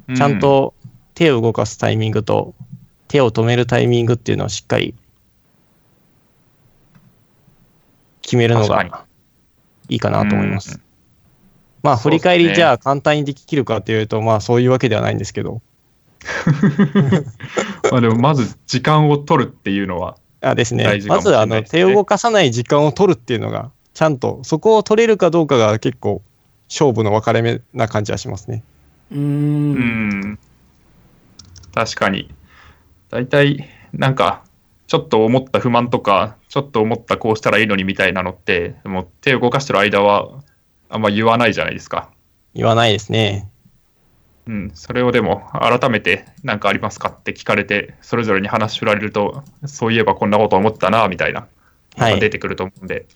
S3: う
S1: ちゃん、と手を動かすタイミングと手を止めるタイミングっていうのをしっかり決めるのがいいかなと思います。
S3: うん
S1: まあ、振り返りじゃあ簡単にでききるかっていうと、まあそういうわけではないんですけど、
S3: まあ、でもまず時間を取るっていうのは、
S1: あですね
S3: 大事、かも
S1: まずあの
S3: しれないですね
S1: 手を動かさない時間を取るっていうのが、ちゃんとそこを取れるかどうかが結構勝負の分かれ目な感じはしますね。
S2: うー。
S3: うんん、確かに。大体、なんか、ちょっと思った不満とか、ちょっと思ったこうしたらいいのにみたいなのって、もう手を動かしてる間は、あんま言わないじゃないですか。
S1: 言わないですね。
S3: うん、それをでも改めて何かありますか？って聞かれて、それぞれに話し振られると、そういえばこんなこと思ったな、みたいな、
S1: はい
S3: 出てくると思うんで、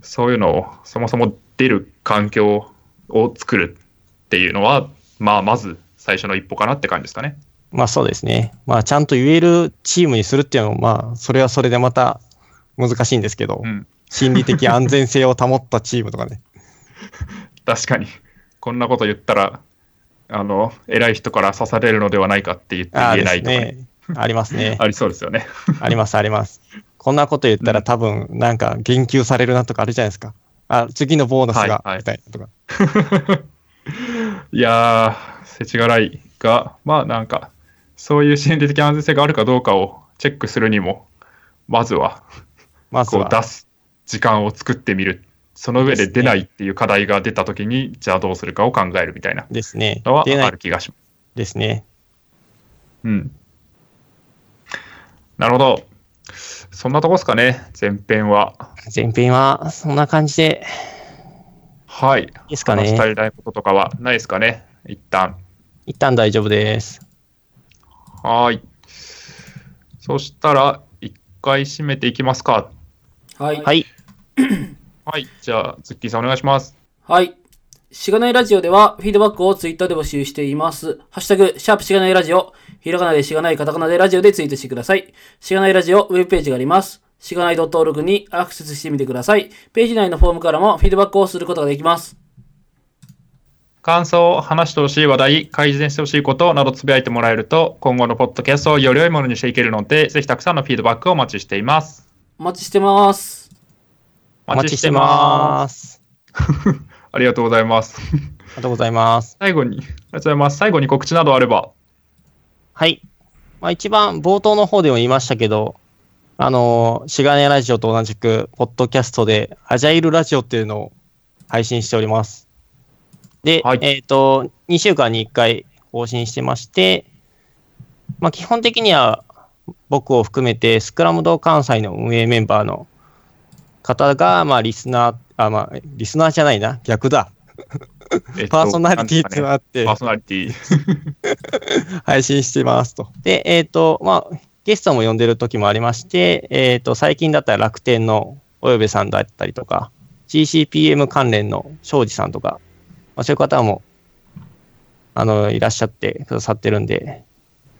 S3: そういうのをそもそも出る環境を作るっていうのは、まあ、まず最初の一歩かなって感じですかね。
S1: まあそうですね。まあちゃんと言えるチームにするっていうのも、まあそれはそれでまた難しいんですけど、
S3: うん、
S1: 心理的安全性を保ったチームとかね。
S3: 確かに、こんなこと言ったら、あの偉い人から刺されるのではないかって言って言えないとか、ね
S1: すね。ありますね。
S3: ありそうですよね。
S1: ありますあります。こんなこと言ったら多分なんか言及されるなとかあるじゃないですか。あ、次のボーナスが、
S3: はいはい
S1: みたいなとか。
S3: いやー、世知辛いが、まあなんか、そういう心理的安全性があるかどうかをチェックするにも、まずは、
S1: まずは。
S3: 出す時間を作ってみる。その上で出ないっていう課題が出たときに、じゃあどうするかを考えるみたいな
S1: ですね
S3: のは。ある気がします。
S1: ですね。
S3: うん。なるほど。そんなとこですかね、前編は。
S1: 前編はそんな感じで
S3: はい。
S1: いいですかね。
S3: 話し足りないこととかはないですかね、一旦。
S1: 一旦大丈夫です。
S3: はーい。そしたら、一回締めていきますか。
S2: はい。
S1: はい。
S3: はい。じゃあ、ズッキーさんお願いします。
S2: はい。しがないラジオでは、フィードバックをツイッターで募集しています。ハッシュタグ、シャープしがないラジオ、ひらがなでしがない、カタカナでラジオでツイートしてください。しがないラジオ、ウェブページがあります。しがない .org にアクセスしてみてください。ページ内のフォームからもフィードバックをすることができます。
S3: 感想、話してほしい話題、改善してほしいことなどつぶやいてもらえると、今後のポッドキャストをより良いものにしていけるので、ぜひたくさんのフィードバックをお待ちしています。
S2: お待ちしてます。
S1: お待ちしてます。
S3: す。ありがとうございます。
S1: ありがとうございます。
S3: 最後に、ありがとうございます。最後に告知などあれば。
S1: はい。まあ、一番冒頭の方でも言いましたけど、あのー、しがねラジオと同じく、ポッドキャストで、アジャイルラジオっていうのを配信しております。で、
S3: はい
S1: えっ、と、2週間に1回更新してまして、まあ、基本的には僕を含めて、スクラムド関西の運営メンバーの方が、まあ、リスナー、あ、まあ、リスナーじゃないな、逆だ。
S3: えっと
S1: パーソナリティっていうのがあって、
S3: パーソナリティ。
S1: 配信してますと。で、えっ、と、まあ、ゲストも呼んでる時もありまして、えっ、と、最近だったら楽天のおよべさんだったりとか、GCPM 関連の庄司さんとか、まあ、そういう方も、あの、いらっしゃってくださってるんで、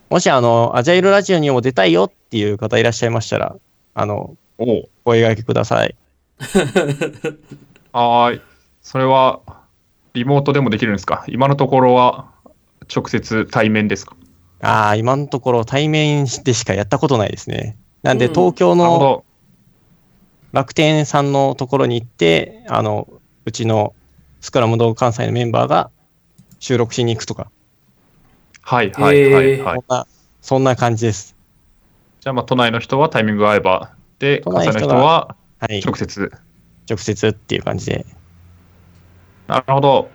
S1: もし、あの、アジャイルラジオにも出たいよっていう方いらっしゃいましたら、あの、
S3: お
S1: 声掛けください。
S3: はーい。それは、リモートでもできるんですか？今のところは、直接対面ですか？
S1: ああ、今のところ対面でしかやったことないですね。なんで、
S2: うん
S1: 東京の。楽天さんのところに行って、あの、うちのスクラムド関西のメンバーが収録しに行くとか、
S3: はいはいはいはい
S1: そん。な、そんな感じです。
S3: じゃあ、まあ、都内の人はタイミングが合えば、で、
S1: 都
S3: 関西
S1: 内の人が
S3: の人は
S1: はい。
S3: 直接。
S1: 直接っていう感じで。
S3: なるほど。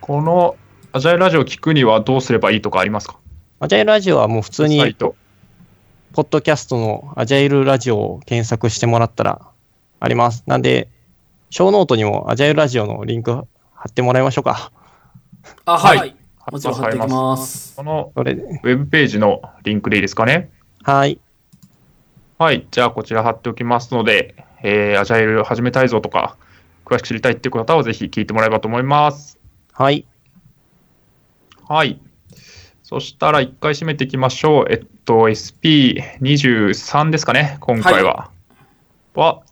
S3: このアジャイルラジオを聞くにはどうすればいいとかありますか？
S1: アジャイルラジオはもう普通に、
S3: ト。
S1: ポッドキャストのアジャイルラジオを検索してもらったらあります。なんで、ショーノートにもアジャイルラジオのリンク貼ってもらいましょうか。
S2: あ、はい。
S3: はい
S2: もちろん貼っていきます。
S3: このウェブページのリンクでいいですかね？
S1: はい。
S3: はい。じゃあ、こちら貼っておきますので、えー、アジャイル始めたいぞとか、詳しく知りたいっていう方はぜひ聞いてもらえばと思います。
S1: はい。
S3: はい。そしたら、一回締めていきましょう。えっと、SP23 ですかね、今回は。は、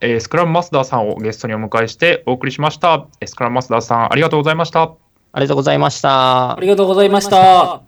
S3: えースクラムマスターさんをゲストにお迎えしてお送りしました。えースクラムマスターさん、ありがとうございました。
S1: ありがとうございました
S2: あ。りがとうございました。